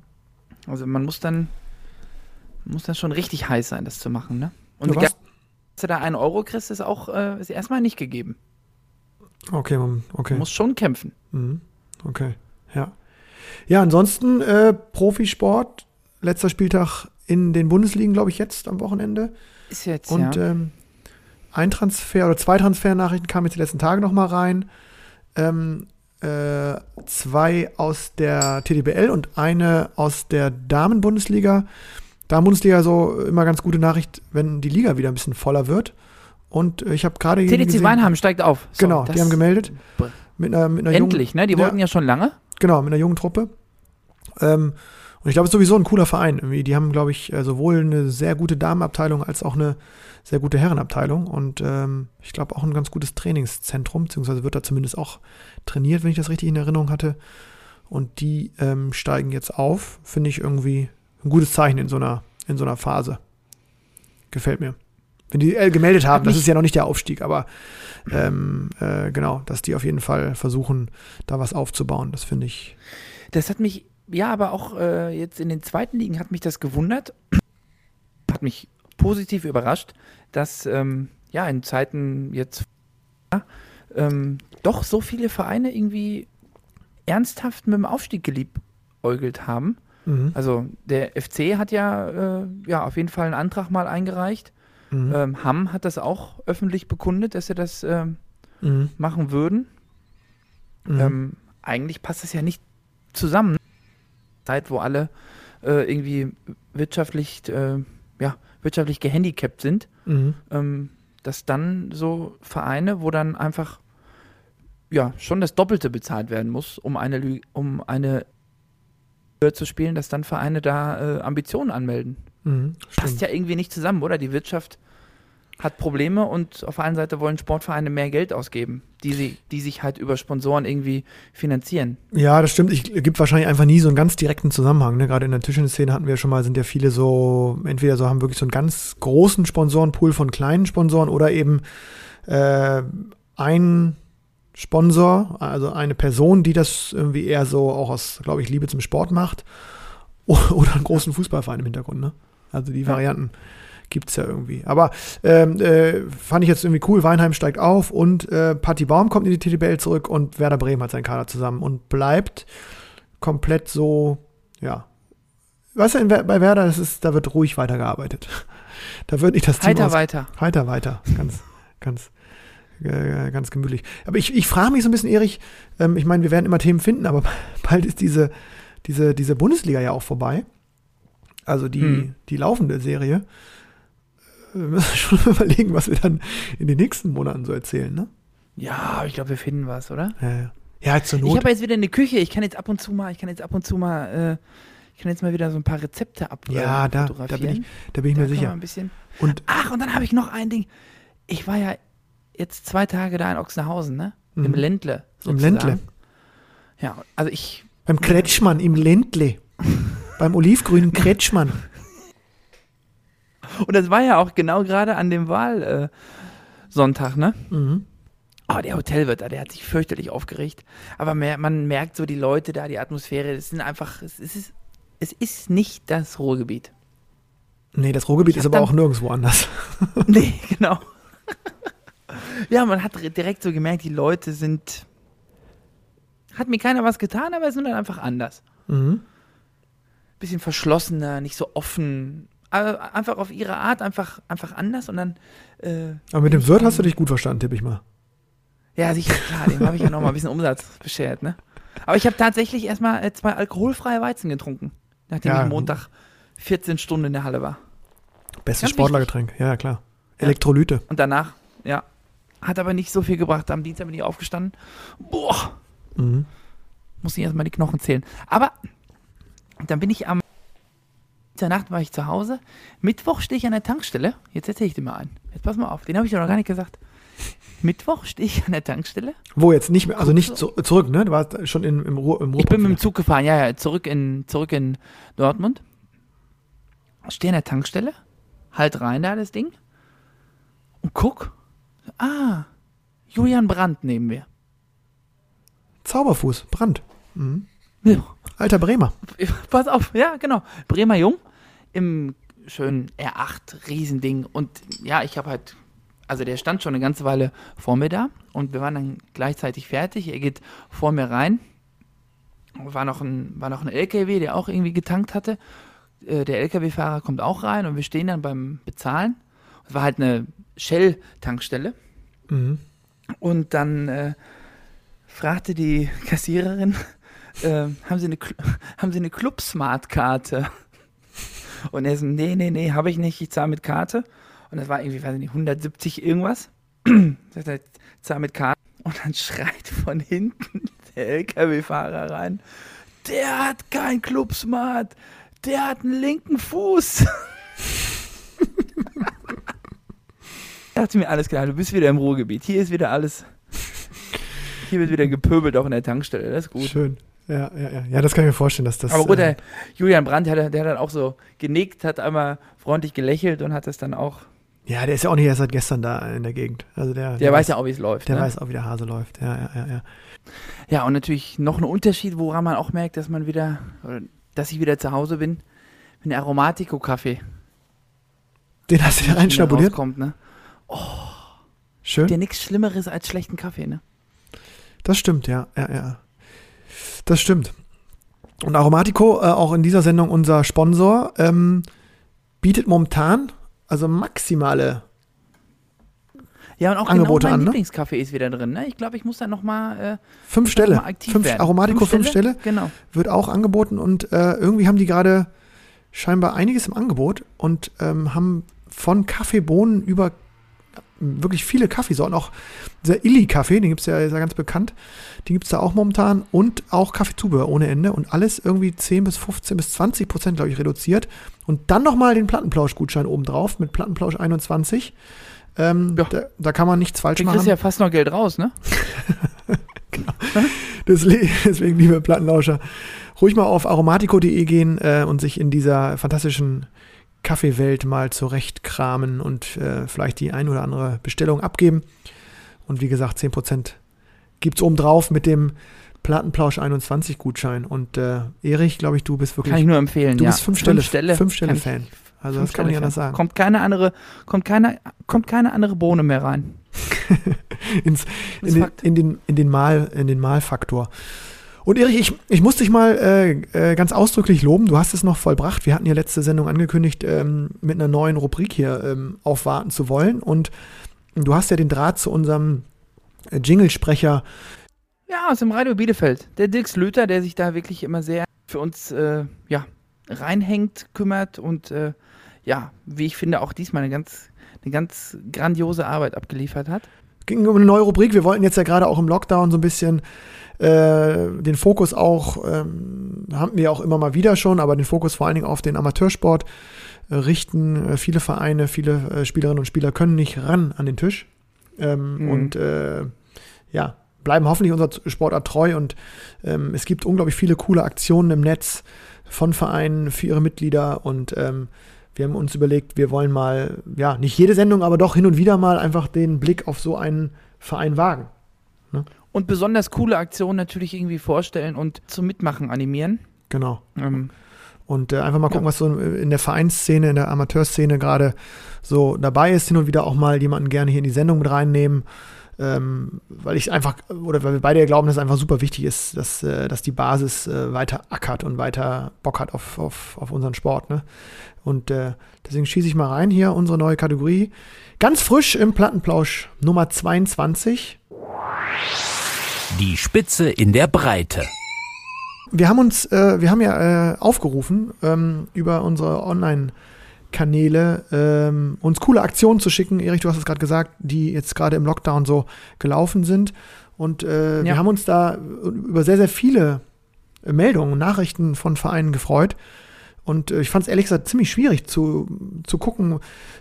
Also man muss dann, muss dann schon richtig heiß sein, das zu machen, ne? Und dass du da einen Euro kriegst, ist auch äh, ist erstmal nicht gegeben. Okay, okay. Du musst schon kämpfen. Mhm. Okay, ja. Ja, ansonsten äh, Profisport, letzter Spieltag in den Bundesligen, glaube ich, jetzt am Wochenende. Ist jetzt, Und ja. ähm, ein Transfer oder zwei Transfernachrichten kamen jetzt die letzten Tage noch mal rein. Ähm, äh, zwei aus der TDBL und eine aus der Damen-Bundesliga. Damen-Bundesliga so immer ganz gute Nachricht, wenn die Liga wieder ein bisschen voller wird. Und äh, ich habe gerade TDC gesehen- Weinheim steigt auf. So, Genau, die haben gemeldet. mit einer, mit einer Endlich, jungen, ne? Die Ja. wollten ja schon lange. Genau, mit einer jungen Truppe. Ähm, und ich glaube, es ist sowieso ein cooler Verein. Irgendwie. Die haben, glaube ich, äh, sowohl eine sehr gute Damenabteilung als auch eine sehr gute Herrenabteilung. Und ähm, ich glaube auch ein ganz gutes Trainingszentrum, beziehungsweise wird da zumindest auch trainiert, wenn ich das richtig in Erinnerung hatte. Und die ähm, steigen jetzt auf. Finde ich irgendwie ein gutes Zeichen in so einer, in so einer Phase. Gefällt mir. Wenn die äh, gemeldet haben, das ist ja noch nicht der Aufstieg, aber ähm, äh, genau, dass die auf jeden Fall versuchen, da was aufzubauen. Das finde ich. Das hat mich, ja, aber auch äh, jetzt in den zweiten Ligen hat mich das gewundert. *clears throat* Hat mich positiv überrascht, dass ähm, ja in Zeiten jetzt ähm, doch so viele Vereine irgendwie ernsthaft mit dem Aufstieg geliebäugelt haben. Mhm. Also der FC hat ja, äh, ja auf jeden Fall einen Antrag mal eingereicht. Mhm. Ähm, Hamm hat das auch öffentlich bekundet, dass sie das ähm, Mhm. machen würden. Mhm. Ähm, eigentlich passt das ja nicht zusammen. Zeit, wo alle äh, irgendwie wirtschaftlich, äh, ja, wirtschaftlich gehandicapt sind, Mhm. ähm, dass dann so Vereine, wo dann einfach ja schon das Doppelte bezahlt werden muss, um eine Lü um eine Höhe zu spielen, dass dann Vereine da äh, Ambitionen anmelden. Mhm. Passt ja irgendwie nicht zusammen, oder? Die Wirtschaft hat Probleme und auf der einen Seite wollen Sportvereine mehr Geld ausgeben, die, sie, die sich halt über Sponsoren irgendwie finanzieren. Ja, das stimmt. Es gibt wahrscheinlich einfach nie so einen ganz direkten Zusammenhang. Ne? Gerade in der Tischtennis-Szene hatten wir schon mal, sind ja viele so, entweder so haben wirklich so einen ganz großen Sponsorenpool von kleinen Sponsoren oder eben äh, ein Sponsor, also eine Person, die das irgendwie eher so auch aus, glaube ich, Liebe zum Sport macht. *laughs* Oder einen großen Fußballverein im Hintergrund, ne? Also die Ja. Varianten gibt's ja irgendwie. Aber ähm, äh, fand ich jetzt irgendwie cool. Weinheim steigt auf und äh, Patti Baum kommt in die TTBL zurück und Werder Bremen hat seinen Kader zusammen und bleibt komplett so, ja. Weißt du, bei Werder, das ist, da wird ruhig weitergearbeitet. *laughs* Da wird nicht das Team Heiter weiter. Heiter weiter. Ganz, ganz, äh, ganz gemütlich. Aber ich, ich frage mich so ein bisschen, Erich, ähm, ich meine, wir werden immer Themen finden, aber *laughs* bald ist diese, diese, diese Bundesliga ja auch vorbei. Also die, Hm. die laufende Serie. Wir *laughs* müssen schon überlegen, was wir dann in den nächsten Monaten so erzählen, ne? Ja, ich glaube, wir finden was, oder? Ja, ja. Ja, zur Ich Not. habe jetzt wieder eine Küche. Ich kann jetzt ab und zu mal, ich kann jetzt ab und zu mal, äh, ich kann jetzt mal wieder so ein paar Rezepte ab. Ja, äh, da, da fotografieren. bin ich, da bin ich Da mir sicher. Ein bisschen. Und Ach, und dann habe ich noch ein Ding. Ich war ja jetzt zwei Tage da in Ochsenhausen, ne? Im Mhm. Ländle. Im sozusagen. Ländle. Ja, also ich, beim Kretschmann im Ländle. *laughs* beim olivgrünen Kretschmann. Und das war ja auch genau gerade an dem Wahlsonntag, äh, Sonntag, ne? Mhm. Oh, der Hotelwirt da, der hat sich fürchterlich aufgeregt. Aber mer man merkt so die Leute da, die Atmosphäre, das sind einfach, es ist, es ist nicht das Ruhrgebiet. Nee, das Ruhrgebiet ist aber dann- auch nirgendwo anders. *laughs* *laughs* nee, genau. ja, man hat direkt so gemerkt, die Leute sind, hat mir keiner was getan, aber es sind dann einfach anders. Mhm. bisschen verschlossener, nicht so offen. Aber einfach auf ihre Art, einfach, einfach anders und dann. Äh, Aber mit dem Wirt hast du dich gut verstanden, tippe ich mal. ja, sicher, klar, dem habe ich ja noch mal ein bisschen Umsatz beschert, ne? Aber ich habe tatsächlich erstmal äh, zwei alkoholfreie Weizen getrunken, nachdem Ja. ich Montag 14 Stunden in der Halle war. Bestes Sportlergetränk, ja, klar. Ja. Elektrolyte. Und danach, ja, hat aber nicht so viel gebracht. Am Dienstag bin ich aufgestanden. Boah, Mhm. muss ich erstmal die Knochen zählen. Aber dann bin ich am der Nacht war ich zu Hause. Mittwoch stehe ich an der Tankstelle. Jetzt erzähle ich dir mal einen. Jetzt pass mal auf, den habe ich dir noch gar nicht gesagt. Mittwoch stehe ich an der Tankstelle. Wo jetzt nicht mehr, also nicht zu, zurück, ne? Du warst schon in, im, Ruhr, im Ich bin mit dem. Zug gefahren, ja, ja, zurück in, zurück in Dortmund. Stehe an der Tankstelle, halt rein da das Ding und guck. Ah, Julian Brandt neben mir. Zauberfuß, Brand. Mhm. Ja, Alter Bremer. Pass auf, ja, genau. Bremer Jung im schönen R8 Riesending und ja, ich habe halt also der stand schon eine ganze Weile vor mir da und wir waren dann gleichzeitig fertig. Er geht vor mir rein. War noch ein war noch ein LKW, der auch irgendwie getankt hatte. Äh, der LKW-Fahrer kommt auch rein und wir stehen dann beim Bezahlen. Es war halt eine Shell Tankstelle Mhm. und dann äh, fragte die Kassiererin, *laughs* äh, haben, Sie eine, Cl- *laughs* haben Sie eine Club-Smart-Karte? Und er so, nee, nee, nee, habe ich nicht, ich zahle mit Karte. Und das war irgendwie, weiß ich nicht, 170 irgendwas. *clears throat* Sagt er, zahl mit Karte. Und dann schreit von hinten der LKW-Fahrer rein, der hat kein Club-Smart, der hat einen linken Fuß. *laughs* dachte mir, alles klar, du bist wieder im Ruhrgebiet. Hier ist wieder alles. Hier wird wieder gepöbelt, auch in der Tankstelle. Das ist gut. Schön. Ja, ja, ja. Ja, das kann ich mir vorstellen, dass das. Aber gut, äh, der Julian Brandt, der, hat- der hat dann auch so genickt, hat einmal freundlich gelächelt und hat das dann auch. ja, der ist ja auch nicht erst seit gestern da in der Gegend. Also der, Der, weiß ja auch, wie es läuft. Der ne? weiß auch, wie der Hase läuft. Ja, ja, ja, ja. Ja, und natürlich noch ein Unterschied, woran man auch merkt, dass man wieder, dass ich wieder zu Hause bin, mit einem Aromatico-Kaffee. Den hast du dir der reinschnabuliert. rauskommt, ne? Schön. Der nichts Schlimmeres als schlechten Kaffee, ne? Das stimmt, ja, ja, ja. Das stimmt. Und Aromatico, äh, auch in dieser Sendung unser Sponsor, ähm, bietet momentan also maximale. Ja, und auch Angebote genau mein an, ne? Lieblingskaffee ist wieder drin, ne? Ich glaube, ich muss da nochmal äh, Fünf noch Stelle. mal aktiv Fünf, werden. Aromatico fünf Stelle Genau. wird auch angeboten und äh, irgendwie haben die gerade scheinbar einiges im Angebot und ähm, haben von Kaffeebohnen über wirklich viele Kaffeesorten, auch dieser Illy-Kaffee, den gibt es ja, ist ja ganz bekannt, den gibt es da auch momentan und auch Kaffeezubehör ohne Ende und alles irgendwie 10 bis 15 bis 20 Prozent, glaube ich, reduziert und dann nochmal den Plattenplausch-Gutschein obendrauf mit Plattenplausch 21. Ähm, Ja. da, da kann man nichts falsch Du machen. kriegst ja fast noch Geld raus, ne? *laughs* Deswegen, deswegen, liebe Plattenlauscher, ruhig mal auf aromatico.de gehen äh, und sich in dieser fantastischen Kaffeewelt mal zurechtkramen und äh, vielleicht die ein oder andere Bestellung abgeben. Und wie gesagt, 10% gibt es obendrauf mit dem Plattenplausch 21 Gutschein. Und äh, Erich, glaube ich, du bist wirklich, Kann ich nur empfehlen, du ja. bist fünf Stelle, Stelle, fünf Stelle Fan. Also das kann man Stelle anders sagen. Kommt keine andere, kommt keine, kommt keine andere Bohne mehr rein. *laughs* ins, in, den, in, den, in, den Mal, in den Malfaktor. Und Erich, ich, ich muss dich mal äh, äh, ganz ausdrücklich loben. Du hast es noch vollbracht. Wir hatten ja letzte Sendung angekündigt, ähm, mit einer neuen Rubrik hier ähm, aufwarten zu wollen. Und du hast ja den Draht zu unserem äh, Jinglesprecher. Ja, aus dem Radio Bielefeld. Der Dirk Slöter, der sich da wirklich immer sehr für uns äh, ja, reinhängt, kümmert und äh, ja, wie ich finde, auch diesmal eine ganz, eine ganz grandiose Arbeit abgeliefert hat. Ging um eine neue Rubrik. Wir wollten jetzt ja gerade auch im Lockdown so ein bisschen äh, den Fokus auch, ähm, haben wir auch immer mal wieder schon, aber den Fokus vor allen Dingen auf den Amateursport äh, richten. Äh, viele Vereine, viele Spielerinnen und Spieler können nicht ran an den Tisch. Ähm, Mhm. Und ja, bleiben hoffentlich unserer Sportart treu und ähm, es gibt unglaublich viele coole Aktionen im Netz von Vereinen für ihre Mitglieder und ähm, wir haben uns überlegt, wir wollen mal, ja, nicht jede Sendung, aber doch hin und wieder mal einfach den Blick auf so einen Verein wagen. Und besonders coole Aktionen natürlich irgendwie vorstellen und zum Mitmachen animieren. Genau. Ähm, Und äh, einfach mal gucken, Ja. was so in der Vereinsszene, in der Amateurszene gerade so dabei ist. Hin und wieder auch mal jemanden gerne hier in die Sendung mit reinnehmen. Ähm, weil ich einfach, oder weil wir beide ja glauben, dass es einfach super wichtig ist, dass, äh, dass die Basis äh, weiter ackert und weiter Bock hat auf, auf, auf unseren Sport. Ne? Und äh, deswegen schieße ich mal rein hier unsere neue Kategorie. Ganz frisch im Plattenplausch Nummer 22. Die Spitze in der Breite. Wir haben uns, äh, wir haben ja äh, aufgerufen, ähm, über unsere Online-Kanäle ähm, uns coole Aktionen zu schicken. Erich, du hast es gerade gesagt, die jetzt gerade im Lockdown so gelaufen sind. Und äh, wir Ja. haben uns da über sehr, sehr viele Meldungen und Nachrichten von Vereinen gefreut. Und äh, ich fand es ehrlich gesagt ziemlich schwierig zu, zu gucken,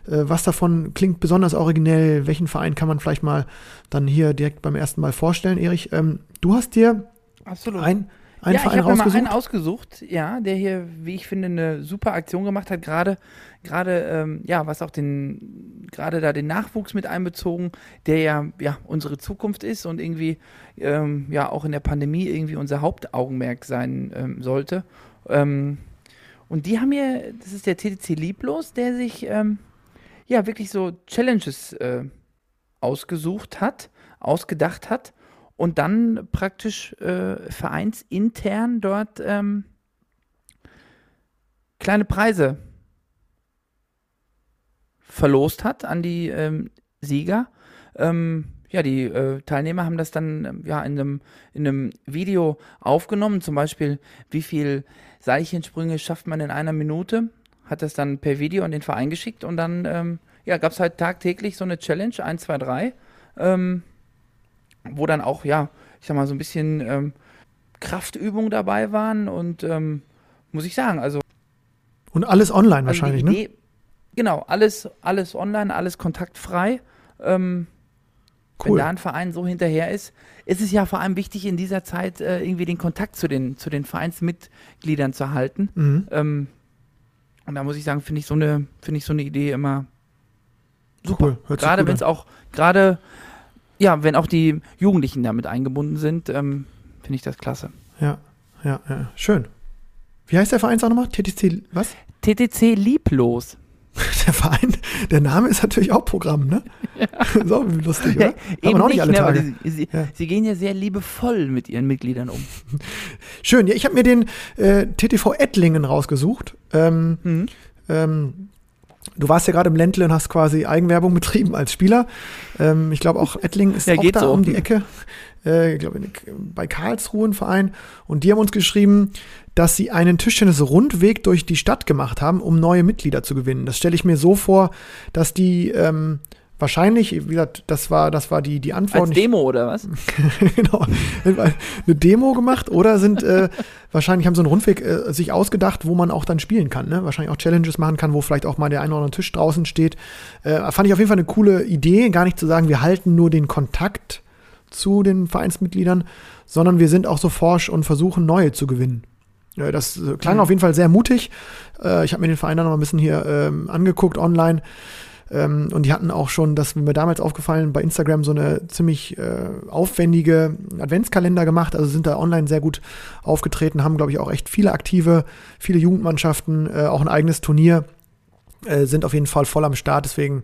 äh, was davon klingt besonders originell, welchen Verein kann man vielleicht mal dann hier direkt beim ersten Mal vorstellen. Erich, ähm, du hast dir absolut. ein, einen ja, Verein ich habe mir mal einen ausgesucht, ja, der hier, wie ich finde, eine super Aktion gemacht hat. Gerade, gerade, ähm, ja, was auch den, gerade da den Nachwuchs mit einbezogen, der ja, ja, unsere Zukunft ist und irgendwie, ähm, ja, auch in der Pandemie irgendwie unser Hauptaugenmerk sein ähm, sollte. Ähm, und die haben mir, das ist der TTC Lieblos, der sich, ähm, ja, wirklich so Challenges äh, ausgesucht hat, ausgedacht hat und dann praktisch äh, vereinsintern dort ähm, kleine Preise verlost hat an die ähm, Sieger. Ähm, ja, die äh, Teilnehmer haben das dann ähm, ja in einem, in einem Video aufgenommen, zum Beispiel, wie viel Seilchensprünge schafft man in einer Minute, hat das dann per Video an den Verein geschickt und dann ähm, ja, gab es halt tagtäglich so eine Challenge, 1, 2, 3, ähm, wo dann auch, ja, ich sag mal, so ein bisschen ähm, Kraftübungen dabei waren und ähm, muss ich sagen, also Und alles online also wahrscheinlich, ne? Idee, Genau, alles, alles online, alles kontaktfrei. Ähm, Wenn Cool. da ein Verein so hinterher ist, ist es ja vor allem wichtig, in dieser Zeit äh, irgendwie den Kontakt zu den, zu den Vereinsmitgliedern zu halten. Mhm. Ähm, und da muss ich sagen, finde ich so eine, finde ich so eine Idee immer super. Cool, Gerade wenn es auch, gerade, ja, wenn auch die Jugendlichen damit eingebunden sind, ähm, finde ich das klasse. Ja, ja, ja. Schön. Wie heißt der Verein auch nochmal? TTC, was? TTC lieblos. *laughs* Der Verein, der Name ist natürlich auch Programm, ne? *laughs* so lustig, oder? Hat Eben man auch nicht alle ne, Tage. Sie, sie, Ja. sie gehen ja sehr liebevoll mit ihren Mitgliedern um. *laughs* Schön. Ja, ich habe mir den äh, TTV Ettlingen rausgesucht. Ähm, Mhm. ähm, du warst ja gerade im Ländle und hast quasi Eigenwerbung betrieben als Spieler. Ähm, ich glaube auch Ettlingen ist Ja, auch da so. um die Ecke. Äh, ich glaube bei Karlsruhe ein Verein. Und die haben uns geschrieben, dass sie einen Tischtennis-Rundweg durch die Stadt gemacht haben, um neue Mitglieder zu gewinnen. Das stelle ich mir so vor, dass die ähm, wahrscheinlich, wie gesagt, das war, das war die, die Antwort. Als Demo oder was? *laughs* genau, eine Demo gemacht oder sind äh, wahrscheinlich haben so einen Rundweg äh, sich ausgedacht, wo man auch dann spielen kann, ne? Wahrscheinlich auch Challenges machen kann, wo vielleicht auch mal der ein oder andere Tisch draußen steht. Äh, fand ich auf jeden Fall eine coole Idee, gar nicht zu sagen, wir halten nur den Kontakt zu den Vereinsmitgliedern, sondern wir sind auch so forsch und versuchen neue zu gewinnen. Ja, das äh, klang auf jeden Fall sehr mutig. Äh, ich habe mir den Verein dann noch ein bisschen hier ähm, angeguckt online. Ähm, und die hatten auch schon, das ist mir damals aufgefallen, bei Instagram so eine ziemlich äh, aufwendige Adventskalender gemacht. Also sind da online sehr gut aufgetreten, haben, glaube ich, auch echt viele aktive, viele Jugendmannschaften, äh, auch ein eigenes Turnier, äh, sind auf jeden Fall voll am Start. Deswegen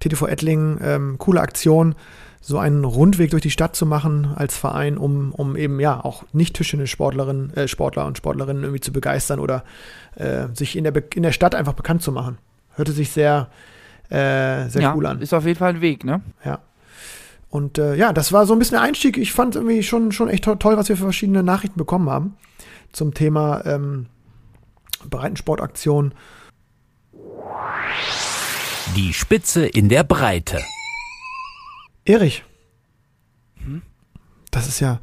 TTV Ettlingen, ähm, coole Aktion, so einen Rundweg durch die Stadt zu machen als Verein, um, um eben ja auch nicht tischende Sportlerinnen, äh, Sportler und Sportlerinnen irgendwie zu begeistern oder äh, sich in der, Be in der Stadt einfach bekannt zu machen. Hörte sich sehr, äh, sehr ja, cool an. ist auf jeden Fall ein Weg, ne? Ja. Und äh, ja, das war so ein bisschen der Einstieg. Ich fand irgendwie schon, schon echt to toll, was wir für verschiedene Nachrichten bekommen haben zum Thema ähm, Breitensportaktion. Die Spitze in der Breite. Erich, das ist ja,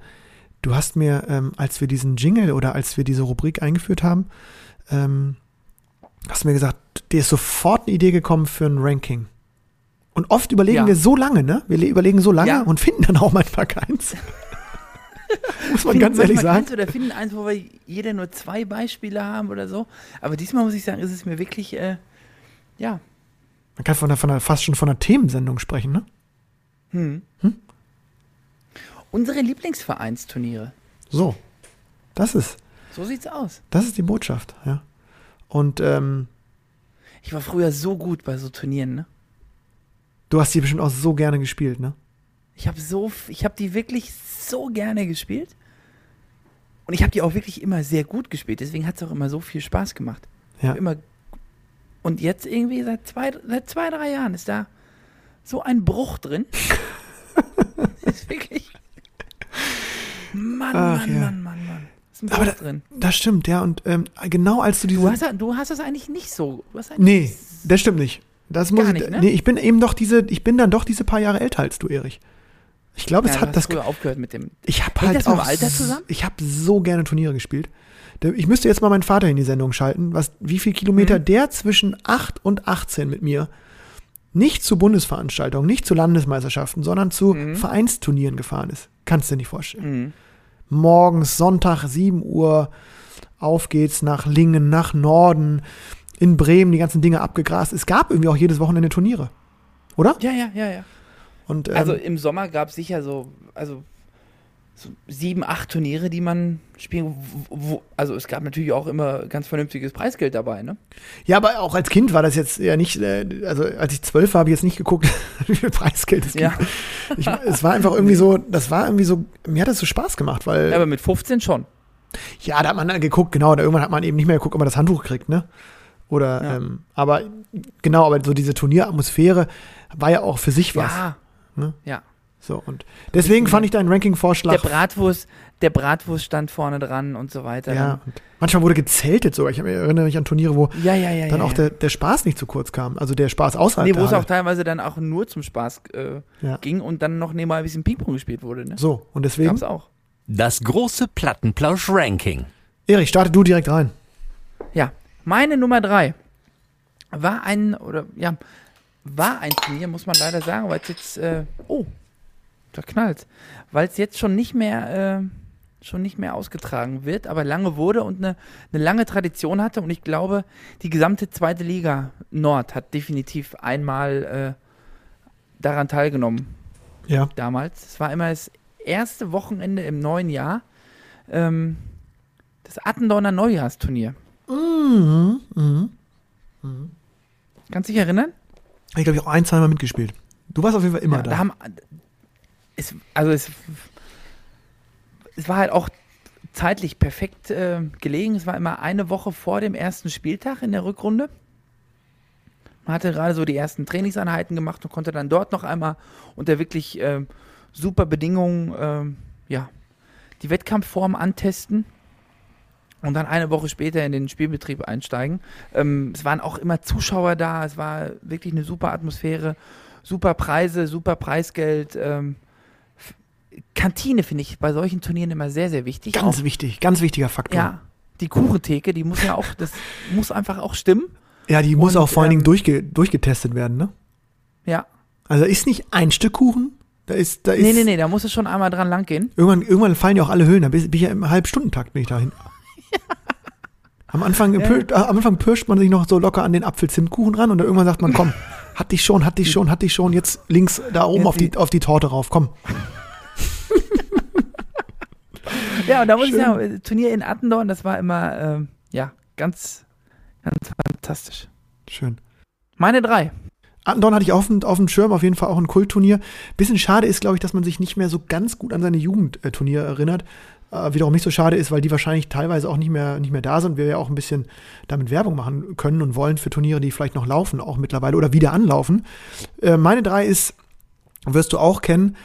du hast mir, ähm, als wir diesen Jingle oder als wir diese Rubrik eingeführt haben, ähm, hast du mir gesagt, dir ist sofort eine Idee gekommen für ein Ranking. Und oft überlegen Ja. wir so lange, ne? Wir le- überlegen so lange Ja. und finden dann auch manchmal keins. *laughs* Muss man Finden ganz ehrlich sagen. keins Oder finden eins, wo wir jeder nur zwei Beispiele haben oder so. Aber diesmal muss ich sagen, ist es mir wirklich, äh, ja, Man kann von einer, von einer, fast schon von einer Themensendung sprechen, ne? Hm. Unsere Lieblingsvereinsturniere. So. Das ist, So sieht's aus. das ist die Botschaft, ja. Und ähm, Ich war früher so gut bei so Turnieren, ne? du hast die bestimmt auch so gerne gespielt, ne? Ich habe so, ich habe die wirklich so gerne gespielt. Und ich habe die auch wirklich immer sehr gut gespielt. Deswegen hat es auch immer so viel Spaß gemacht. Ja. Immer und jetzt irgendwie seit zwei, seit zwei, drei Jahren ist da so ein Bruch drin. *laughs* ist wirklich. Mann, Ach, Mann, ja. Mann, Mann, Mann. Ist ein Bruch Aber da- drin. Das stimmt, ja. Und ähm, genau als du diese. Du hast, du hast das eigentlich nicht so. Du hast Nee, das stimmt nicht. Das muss Gar ich, nicht, ne? Nee, ich bin eben doch diese, ich bin dann doch diese paar Jahre älter als du, Erich. Ich glaube, ja, es hat das. aufgehört mit dem. Ich habe halt auch. dem Alter zusammen? Ich habe so gerne Turniere gespielt. Ich müsste jetzt mal meinen Vater in die Sendung schalten, was, wie viel Kilometer Mhm. der zwischen 8 und 18 mit mir nicht zu Bundesveranstaltungen, nicht zu Landesmeisterschaften, sondern zu Mhm. Vereinsturnieren gefahren ist. Kannst du dir nicht vorstellen. Mhm. morgens, Sonntag, 7 Uhr, auf geht's nach Lingen, nach Norden, in Bremen, die ganzen Dinge abgegrast. Es gab irgendwie auch jedes Wochenende Turniere. Oder? Ja, ja, ja, ja. Und, ähm, Also im Sommer gab es sicher so, also so sieben, acht Turniere, die man spielen. Wo, also es gab natürlich auch immer ganz vernünftiges Preisgeld dabei, ne? ja, aber auch als Kind war das jetzt ja nicht, äh, also als ich zwölf war, habe ich jetzt nicht geguckt, *laughs* wie viel Preisgeld es gibt. Ja. Ich, es war einfach irgendwie so, das war irgendwie so, mir hat das so Spaß gemacht, weil, Aber mit 15 schon. ja, da hat man dann geguckt, genau, da irgendwann hat man eben nicht mehr geguckt, ob man das Handtuch kriegt, ne? Oder, Ja. ähm, aber genau, aber so diese Turnieratmosphäre war ja auch für sich was. Ja. ne? Ja. So, und deswegen fand ich deinen Der Ranking-Vorschlag. Bratwurst, der Bratwurst stand vorne dran und so weiter. Ja, und manchmal wurde gezeltet sogar. Ich erinnere mich an Turniere, wo ja, ja, ja. dann ja, auch ja. Der, der Spaß nicht zu kurz kam. Also der Spaß außerhalb Nee, wo der es auch teilweise dann auch nur zum Spaß äh, Ja. ging und dann noch nebenbei ein bisschen Ping-Pong gespielt wurde, ne? So, und deswegen, Gab's auch. Das große Plattenplausch-Ranking. Erich, starte du direkt rein. Ja, meine Nummer drei war ein, oder ja, war ein Turnier, muss man leider sagen, weil es jetzt, äh, oh, da knallt, weil es jetzt schon nicht mehr, äh, schon nicht mehr ausgetragen wird, aber lange wurde und eine, eine lange Tradition hatte und ich glaube, die gesamte zweite Liga Nord hat definitiv einmal äh, daran teilgenommen Ja. damals. Es war immer das erste Wochenende im neuen Jahr, ähm, das Attendorner Neujahrsturnier. Mhm. Mhm. Kannst du dich erinnern? Ich glaube, ich auch ein, zweimal mitgespielt. Du warst auf jeden Fall immer ja, da. da haben, es, also es, es war halt auch zeitlich perfekt äh, gelegen. Es war immer eine Woche vor dem ersten Spieltag in der Rückrunde. Man hatte gerade so die ersten Trainingseinheiten gemacht und konnte dann dort noch einmal unter wirklich äh, super Bedingungen ähm, ja, die Wettkampfform antesten und dann eine Woche später in den Spielbetrieb einsteigen. Ähm, es waren auch immer Zuschauer da, es war wirklich eine super Atmosphäre, super Preise, super Preisgeld. Ähm, Kantine finde ich bei solchen Turnieren immer sehr, sehr wichtig. ganz Auch, wichtig, ganz wichtiger Faktor. ja, die Kuchentheke, die muss ja auch, das muss einfach auch stimmen. Ja, die muss Und, auch vor allen Dingen ähm, durchge durchgetestet werden, ne? Ja. Also ist nicht ein Stück Kuchen, da ist, da ist. Nee, nee, nee, da muss es schon einmal dran lang gehen. Irgendwann, irgendwann fallen ja auch alle Höhlen, da bin ich ja im Halbstundentakt bin ich dahin. *laughs* Am Anfang, Ja. pir- äh, am Anfang pirscht man sich noch so locker an den Apfelzimtkuchen ran und dann irgendwann sagt man, *laughs* komm, hat dich schon, hat dich schon, hat dich schon, jetzt links da oben Ja, auf, die, die- auf die Torte rauf, komm. Ja, und da muss ich Schön. sagen, äh, Turnier in Attendorn, das war immer, ähm, ja, ganz, ganz fantastisch. Schön. Meine drei. Attendorn hatte ich auf, dem- auf dem Schirm, auf jeden Fall auch ein Kultturnier. Bisschen schade ist, glaube ich, dass man sich nicht mehr so ganz gut an seine Jugendturniere erinnert. Äh, wiederum nicht so schade ist, weil die wahrscheinlich teilweise auch nicht mehr, nicht mehr da sind. Wir ja auch ein bisschen damit Werbung machen können und wollen für Turniere, die vielleicht noch laufen, auch mittlerweile oder wieder anlaufen. Äh, meine drei ist wirst du auch kennen,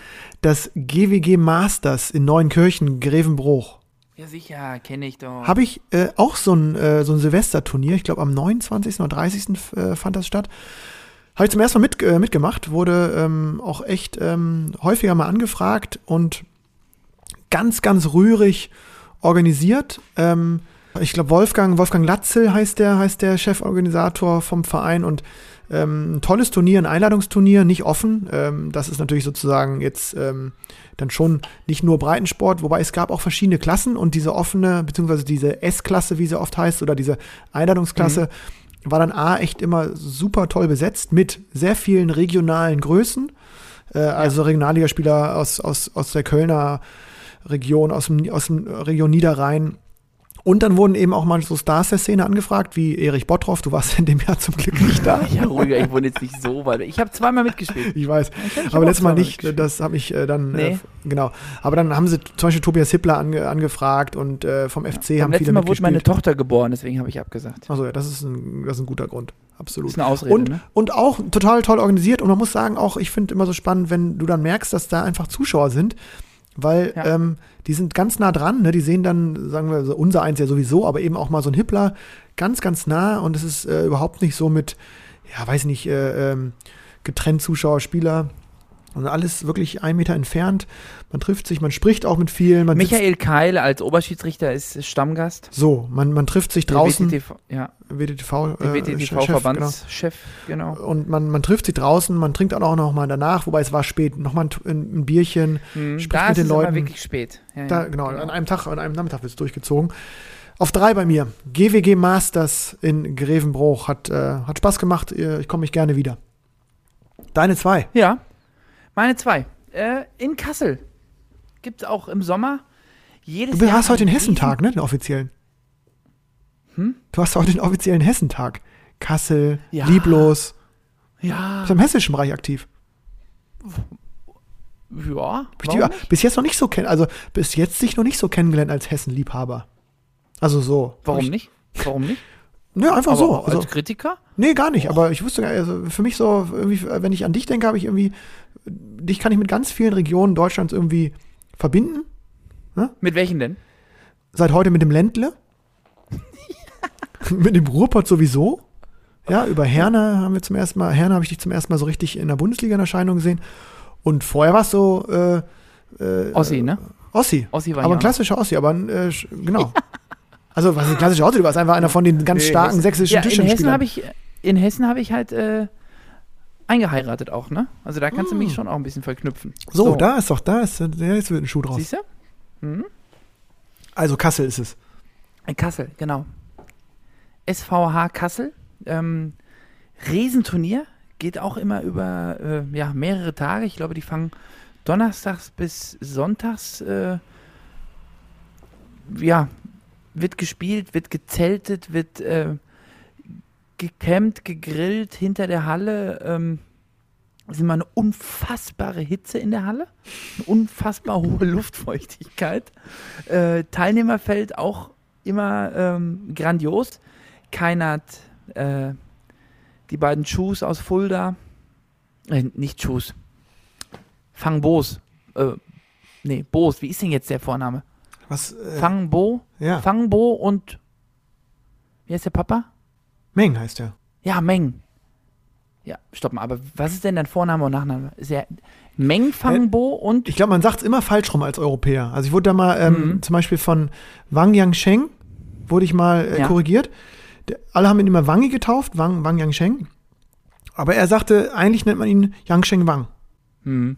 das GWG Masters in Neuenkirchen, Grevenbruch. Ja, sicher, kenne ich doch. Habe ich äh, auch so ein, äh, so ein Silvesterturnier, ich glaube am 29. oder 30. Äh, fand das statt. Habe ich zum ersten Mal mit, äh, mitgemacht, wurde ähm, auch echt ähm, häufiger mal angefragt und ganz, ganz rührig organisiert. Ähm, ich glaube, Wolfgang, Wolfgang Latzel heißt der, heißt der Cheforganisator vom Verein und ähm, ein tolles Turnier, ein Einladungsturnier, nicht offen. Ähm, das ist natürlich sozusagen jetzt ähm, dann schon nicht nur Breitensport, wobei es gab auch verschiedene Klassen und diese offene, beziehungsweise diese S-Klasse, wie sie oft heißt, oder diese Einladungsklasse, mhm. war dann A echt immer super toll besetzt mit sehr vielen regionalen Größen. Äh, also Regionalligaspieler aus, aus, aus der Kölner Region, aus dem, aus dem Region Niederrhein und dann wurden eben auch mal so Stars der Szene angefragt, wie Erich Bottroff. Du warst in dem Jahr zum Glück nicht da. ja, ruhiger, ich wohne jetzt nicht so weit. Ich habe zweimal mitgespielt. Ich weiß. Ich aber letztes Mal nicht, das habe ich äh, dann, Nee. äh, genau. Aber dann haben sie zum Beispiel Tobias Hippler ange, angefragt und äh, vom FC Beim haben viele letzten Mal wurde meine Tochter geboren, deswegen habe ich abgesagt. Also ja, das ist ein, das ist ein guter Grund. Absolut. Ist eine Ausrede, und, ne? und auch total toll organisiert. Und man muss sagen, auch ich finde immer so spannend, wenn du dann merkst, dass da einfach Zuschauer sind, weil Ja. ähm, die sind ganz nah dran. Ne? Die sehen dann, sagen wir, so unser eins ja sowieso, aber eben auch mal so ein Hippler ganz, ganz nah. Und es ist äh, überhaupt nicht so mit, ja, weiß nicht, äh, ähm, getrennt Zuschauer, Spieler. Und alles wirklich einen Meter entfernt. Man trifft sich, man spricht auch mit vielen. Michael Keil als Oberschiedsrichter ist Stammgast. so, man, man trifft sich draußen. WTTV, ja, der äh, Chef, genau. WTTV-Verbandschef, genau. Und man, man trifft sich draußen, man trinkt auch noch mal danach, wobei es war spät, noch mal ein, ein, Bierchen. Mhm. Spricht Da mit ist den es immer Leuten. wirklich spät. Ja, Da, ja, genau, an einem Tag, an einem Nachmittag wird es durchgezogen. Auf drei bei mir. GWG Masters in Grevenbruch. Hat, äh, hat Spaß gemacht. Ich komme mich gerne wieder. Deine zwei. Ja, meine zwei. Äh, in Kassel gibt es auch im Sommer jedes Du hast heute den Hessentag, ne? Den offiziellen. Hm? Du hast heute den offiziellen Hessentag. Kassel, Ja. Lieblos. Ja, Bist im hessischen Bereich aktiv. ja. Ich bis jetzt noch nicht so kennen, also bis jetzt sich noch nicht so kennengelernt als Hessen-Liebhaber. Also so. Warum ich, nicht? Warum nicht? Ne, einfach Aber so. Also, als Kritiker? nee, gar nicht. Aber ich wusste gar nicht, also für mich so, irgendwie, wenn ich an dich denke, habe ich irgendwie, dich kann ich mit ganz vielen Regionen Deutschlands irgendwie verbinden. Mit welchen denn? Seit heute mit dem Ländle. *laughs* mit dem Ruhrpott sowieso. Ja, über Herne haben wir zum ersten Mal, Herne habe ich dich zum ersten Mal so richtig in der Bundesliga in Erscheinung gesehen. Und vorher war es so, äh, äh, Ossi, ne? Ossi. Ossi war aber ein klassischer Ossi, aber ein, äh, genau. *laughs* Also, was ist ein klassischer Ossi? Du warst einfach einer von den ganz Nee, starken Hessen- sächsischen ja, in Hessen Tischtennisspielern. habe ich in Hessen habe ich halt äh, eingeheiratet auch, ne? Also da kannst du mich schon auch ein bisschen verknüpfen. So, da ist doch, da ist, ja, jetzt wird ein Schuh draus. Siehst du? Mhm. Also Kassel ist es. In Kassel, genau. SVH Kassel. Ähm, Riesenturnier. Geht auch immer über äh, ja, mehrere Tage. Ich glaube, die fangen donnerstags bis sonntags. Äh, ja, wird gespielt, wird gezeltet, wird äh, gecampt, gegrillt hinter der Halle. Ähm, es ist immer eine unfassbare Hitze in der Halle, eine unfassbar *laughs* hohe Luftfeuchtigkeit. Äh, Teilnehmerfeld auch immer ähm, grandios. Keinert, äh, die beiden Shoes aus Fulda, äh, nicht Shoes, Fang Boos, äh, nee, Boos, wie ist denn jetzt der Vorname? Was? Äh, Fang Bo, ja, Fang Bo und, wie heißt der Papa? Meng heißt der. Ja, Meng. Ja, stopp mal, aber was ist denn dein Vorname und Nachname? Ist ja Meng Fangbo und Ich glaube, man sagt es immer falsch rum als Europäer. Also ich wurde da mal ähm, Mhm. zum Beispiel von Wang Yangsheng, wurde ich mal äh, Ja. korrigiert. Der, alle haben ihn immer Wangi getauft, Wang, Wang Yangsheng. Aber er sagte, eigentlich nennt man ihn Yangsheng Wang. hm,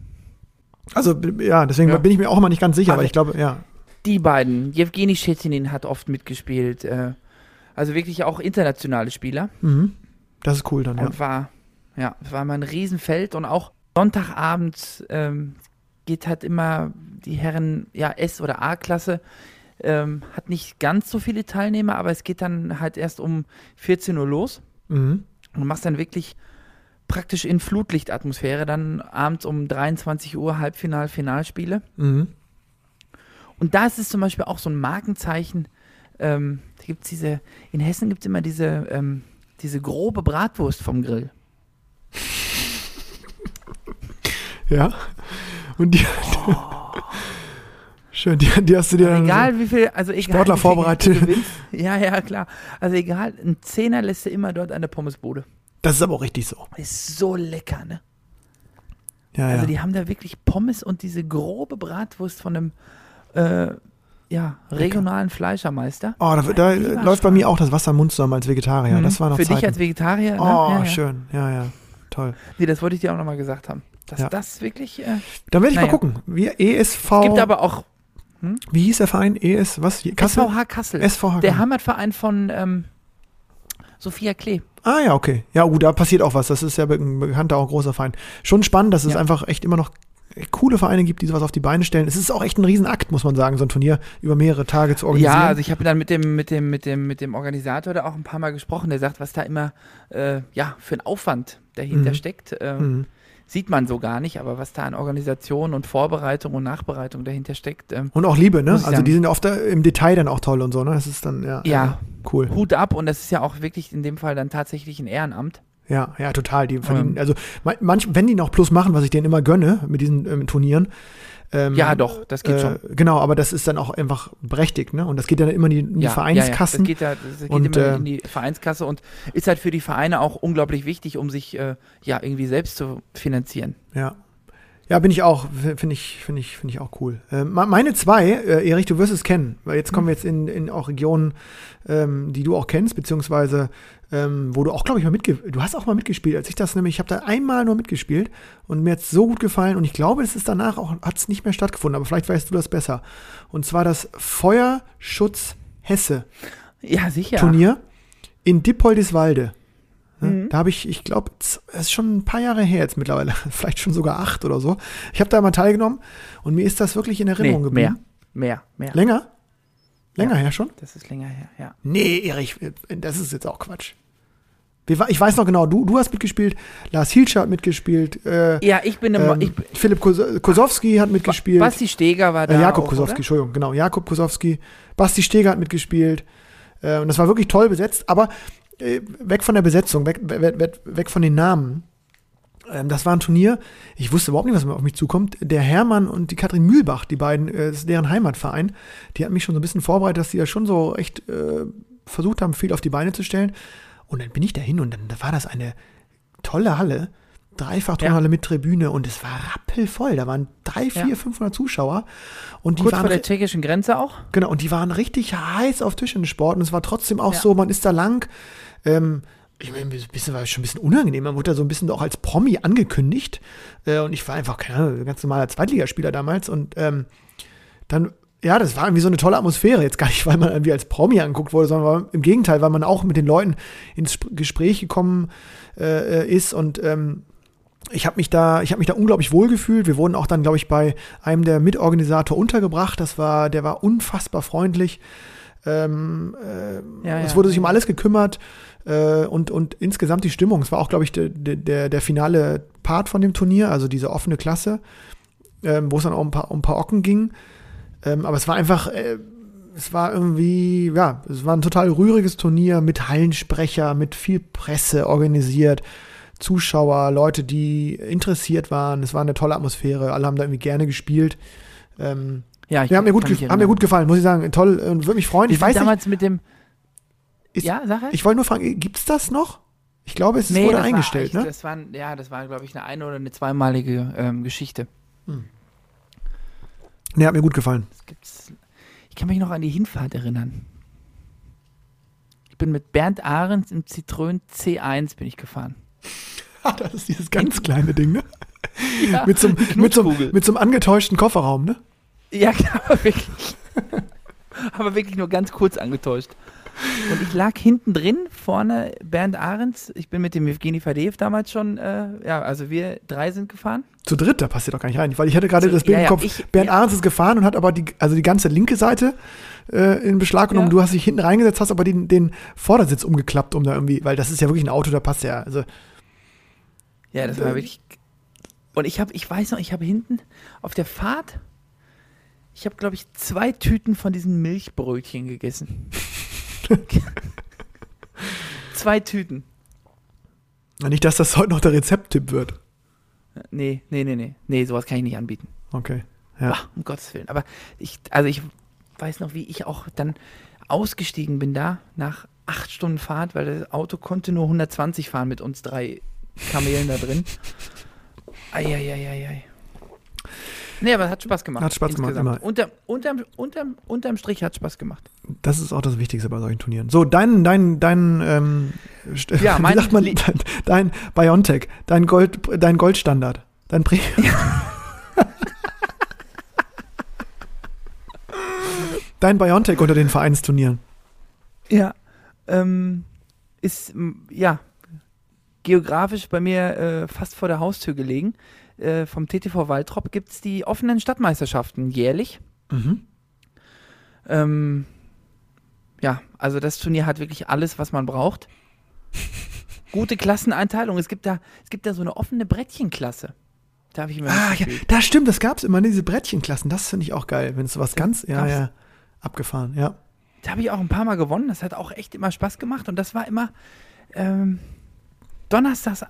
Also ja, deswegen Ja. bin ich mir auch immer nicht ganz sicher, Aber- aber ich glaube, ja. Die beiden. Jewgeni Schetinin hat oft mitgespielt. Äh, also wirklich auch internationale Spieler. Mhm. Das ist cool dann, ja. Und war, ja, war mal ein Riesenfeld und auch Sonntagabend ähm, geht halt immer die Herren, ja, S- oder A-Klasse, ähm, hat nicht ganz so viele Teilnehmer, aber es geht dann halt erst um 14 Uhr los Mhm. und du machst dann wirklich praktisch in Flutlichtatmosphäre dann abends um 23 Uhr Halbfinal, Finalspiele. Mhm. Und da ist es zum Beispiel auch so ein Markenzeichen. Ähm, da gibt's diese, in Hessen gibt es immer diese, ähm, diese grobe Bratwurst vom Grill. *laughs* Ja. Und die. *laughs* Schön, die, die hast du dir. Oh. egal wie viel, also egal Sportler viel vorbereitet. Ja, ja, klar. Also egal, ein Zehner lässt du immer dort an der Pommesbude. Das ist aber auch richtig so. Ist so lecker, ne? Ja, Also ja. die haben da wirklich Pommes und diese grobe Bratwurst von einem äh, ja, regionalen Fleischermeister. Oh, da, da läuft bei mir auch das Wasser im Mund zusammen als Vegetarier. Mhm. Das war noch Für Zeiten. dich als Vegetarier. Ne? Oh, ja, ja. schön. Ja, ja. Toll. Nee, das wollte ich dir auch nochmal gesagt haben. Dass Ja. das wirklich. Äh, Dann werde ich mal Naja. gucken. Wie ESV. es gibt aber auch wie hieß der Verein? ES, was? Kassel? SVH Kassel. SVH. der. Heimatverein von ähm, Sophia Klee. Ah ja, okay. Ja, gut, da passiert auch was. Das ist ja ein bekannter, auch großer Verein. Schon spannend, dass es einfach echt immer noch coole Vereine gibt, die sowas auf die Beine stellen. Es ist auch echt ein Riesenakt, muss man sagen, so ein Turnier über mehrere Tage zu organisieren. Ja, also ich habe dann mit dem, mit, dem, mit, dem, mit dem Organisator da auch ein paar Mal gesprochen, der sagt, was da immer äh, ja, für ein Aufwand dahinter Mhm. steckt. Ähm, Mhm. Sieht man so gar nicht, aber was da an Organisation und Vorbereitung und Nachbereitung dahinter steckt, ähm, Und auch Liebe, ne? Also die sind oft da im Detail dann auch toll und so, ne? Das ist dann, ja. Ja. Cool. Hut ab und das ist ja auch wirklich in dem Fall dann tatsächlich ein Ehrenamt. Ja, ja, total. Die verdienen, Ähm. also ma- manch, wenn die noch Plus machen, was ich denen immer gönne mit diesen ähm, Turnieren. Ähm, Ja, doch, das geht äh, schon. Genau, aber das ist dann auch einfach berechtigt, ne? Und das geht dann immer in die, in die Ja, Vereinskassen. Ja, ja. Das geht, ja, das geht Und, immer äh, in die Vereinskasse und ist halt für die Vereine auch unglaublich wichtig, um sich äh, ja irgendwie selbst zu finanzieren. Ja. Ja, bin ich auch. Finde ich, finde ich, finde ich auch cool. Me- meine zwei, äh, Erich, du wirst es kennen, weil jetzt kommen wir jetzt in, in auch Regionen, ähm, die du auch kennst, beziehungsweise ähm, wo du auch, glaube ich, mal mitgespielt Du hast auch mal mitgespielt, als ich das nämlich, ich habe da einmal nur mitgespielt und mir hat es so gut gefallen und ich glaube, es ist danach auch, hat es nicht mehr stattgefunden, aber vielleicht weißt du das besser. Und zwar das Feuerschutz Hesse Ja, sicher. Turnier in Dippoldiswalde. Ne? Mhm. Da habe ich, ich glaube, es ist schon ein paar Jahre her jetzt mittlerweile, *laughs* vielleicht schon sogar acht oder so. Ich habe da mal teilgenommen und mir ist das wirklich in Nee, Erinnerung mehr, geblieben. mehr, mehr. Länger? Länger Ja. her schon? Das ist länger her, ja. Nee, Erich, das ist jetzt auch Quatsch. Ich weiß noch genau, du, du hast mitgespielt, Lars Hielscher hat mitgespielt, äh, Ja, ich bin im, ähm, ich, Philipp Kos- Kosowski hat mitgespielt. Basti Steger war da. Äh, Jakob auch, Kosowski, oder? Entschuldigung, genau. Jakob Kosowski. Basti Steger hat mitgespielt. Äh, und das war wirklich toll besetzt. Aber äh, weg von der Besetzung, weg, weg, weg, weg von den Namen. Ähm, das war ein Turnier. Ich wusste überhaupt nicht, was auf mich zukommt. Der Hermann und die Katrin Mühlbach, die beiden, äh, das ist deren Heimatverein, die hatten mich schon so ein bisschen vorbereitet, dass die da schon so echt äh, versucht haben, viel auf die Beine zu stellen. Und dann bin ich dahin und dann war das eine tolle Halle. Dreifach-Turnhalle mit Tribüne und es war rappelvoll. Da waren drei, vier, Ja. 500 Zuschauer und die Kurz waren vor der tschechischen Grenze auch. Genau, und die waren richtig heiß auf Tischtennissport und es war trotzdem auch Ja. so, man ist da lang. Ähm, ich meine, ein bisschen war schon ein bisschen unangenehm. Man wurde da so ein bisschen auch als Promi angekündigt. Äh, und ich war einfach, keine Ahnung, ganz normaler Zweitligaspieler damals. Und ähm, dann, ja, das war irgendwie so eine tolle Atmosphäre. Jetzt gar nicht, weil man irgendwie als Promi angeguckt wurde, sondern im Gegenteil, weil man auch mit den Leuten ins Sp- Gespräch gekommen äh, ist und ähm, ich habe mich da, ich habe mich da unglaublich wohl gefühlt. Wir wurden auch dann, glaube ich, bei einem der Mitorganisator untergebracht. Das war, der war unfassbar freundlich. Ähm, äh, Ja, es wurde sich um alles gekümmert äh, und, und insgesamt die Stimmung. Es war auch, glaube ich, der, der, der finale Part von dem Turnier, also diese offene Klasse, ähm, wo es dann auch um ein paar, um ein paar Ocken ging. Ähm, aber es war einfach, äh, es war irgendwie, ja, es war ein total rühriges Turnier mit Hallensprecher, mit viel Presse organisiert. Zuschauer, Leute, die interessiert waren. Es war eine tolle Atmosphäre. Alle haben da irgendwie gerne gespielt. Ähm, Ja, ich ja, haben mir, gut, haben mir gut gefallen, muss ich sagen. Toll und würde mich freuen. Wir Ich weiß nicht, damals mit dem. Ist- ja, sag ich wollte nur fragen, gibt es das noch? Ich glaube, es Nee, wurde das eingestellt, war, ne? Das war, ja, das war, glaube ich, eine ein- oder eine zweimalige ähm, Geschichte. Ne, hat mir gut gefallen. Ich kann mich noch an die Hinfahrt erinnern. Ich bin mit Bernd Ahrens im Citroën C1 bin ich gefahren. *laughs* das ist dieses ganz kleine Ding, ne? *laughs* Ja, Mit so, mit, so, mit so einem angetäuschten Kofferraum, ne? Ja, aber *laughs* wirklich. aber wirklich nur ganz kurz angetäuscht. Und ich lag hinten drin, vorne Bernd Ahrens. Ich bin mit dem Evgeny Fadeev damals schon, äh, ja, also wir drei sind gefahren. Zu dritt, da passt ihr doch gar nicht rein. Weil ich hatte gerade das Bild ja, im Kopf. ich- Bernd ja. Ahrens ist gefahren und hat aber die, also die ganze linke Seite äh, in Beschlag genommen. Ja. Du hast dich hinten reingesetzt, hast aber den, den Vordersitz umgeklappt, um da irgendwie, weil das ist ja wirklich ein Auto, da passt ja. Also, Ja, das war Ähm. wirklich. Und ich habe, ich weiß noch, ich habe hinten auf der Fahrt, ich habe, glaube ich, zwei Tüten von diesen Milchbrötchen gegessen. *laughs* zwei Tüten. nicht, dass das heute noch der Rezepttipp wird. Nee, nee, nee, nee. Nee, sowas kann ich nicht anbieten. Okay. Ja. Ach, um Gottes Willen. Aber ich, also ich weiß noch, wie ich auch dann ausgestiegen bin da nach acht Stunden Fahrt, weil das Auto konnte nur 120 fahren mit uns drei Kamelen da drin. *laughs* Eieieiei. Nee, aber hat Spaß gemacht. Hat Spaß gemacht, immer. Unter, unterm, unterm, unterm Strich hat Spaß gemacht. Das ist auch das Wichtigste bei solchen Turnieren. So, dein, dein, dein, ähm, Ja, *laughs* wie sagt man, dein, dein Biontech, dein Gold, dein Goldstandard, dein Pre *laughs* Dein Biontech unter den Vereinsturnieren. Ja. Ähm, ist, ja, geografisch bei mir äh, fast vor der Haustür gelegen. Äh, vom TTV Waltrop gibt es die offenen Stadtmeisterschaften jährlich. Mhm. Ähm, ja, also das Turnier hat wirklich alles, was man braucht. *laughs* Gute Klasseneinteilung. Es gibt da, es gibt da so eine offene Brettchenklasse. Da habe ich immer Ah, ja, das stimmt, das gab es immer, diese Brettchenklassen. Das finde ich auch geil, wenn es sowas ganz, ja, ja, abgefahren, ja. Da habe ich auch ein paar Mal gewonnen. Das hat auch echt immer Spaß gemacht. Und das war immer ähm, donnerstags,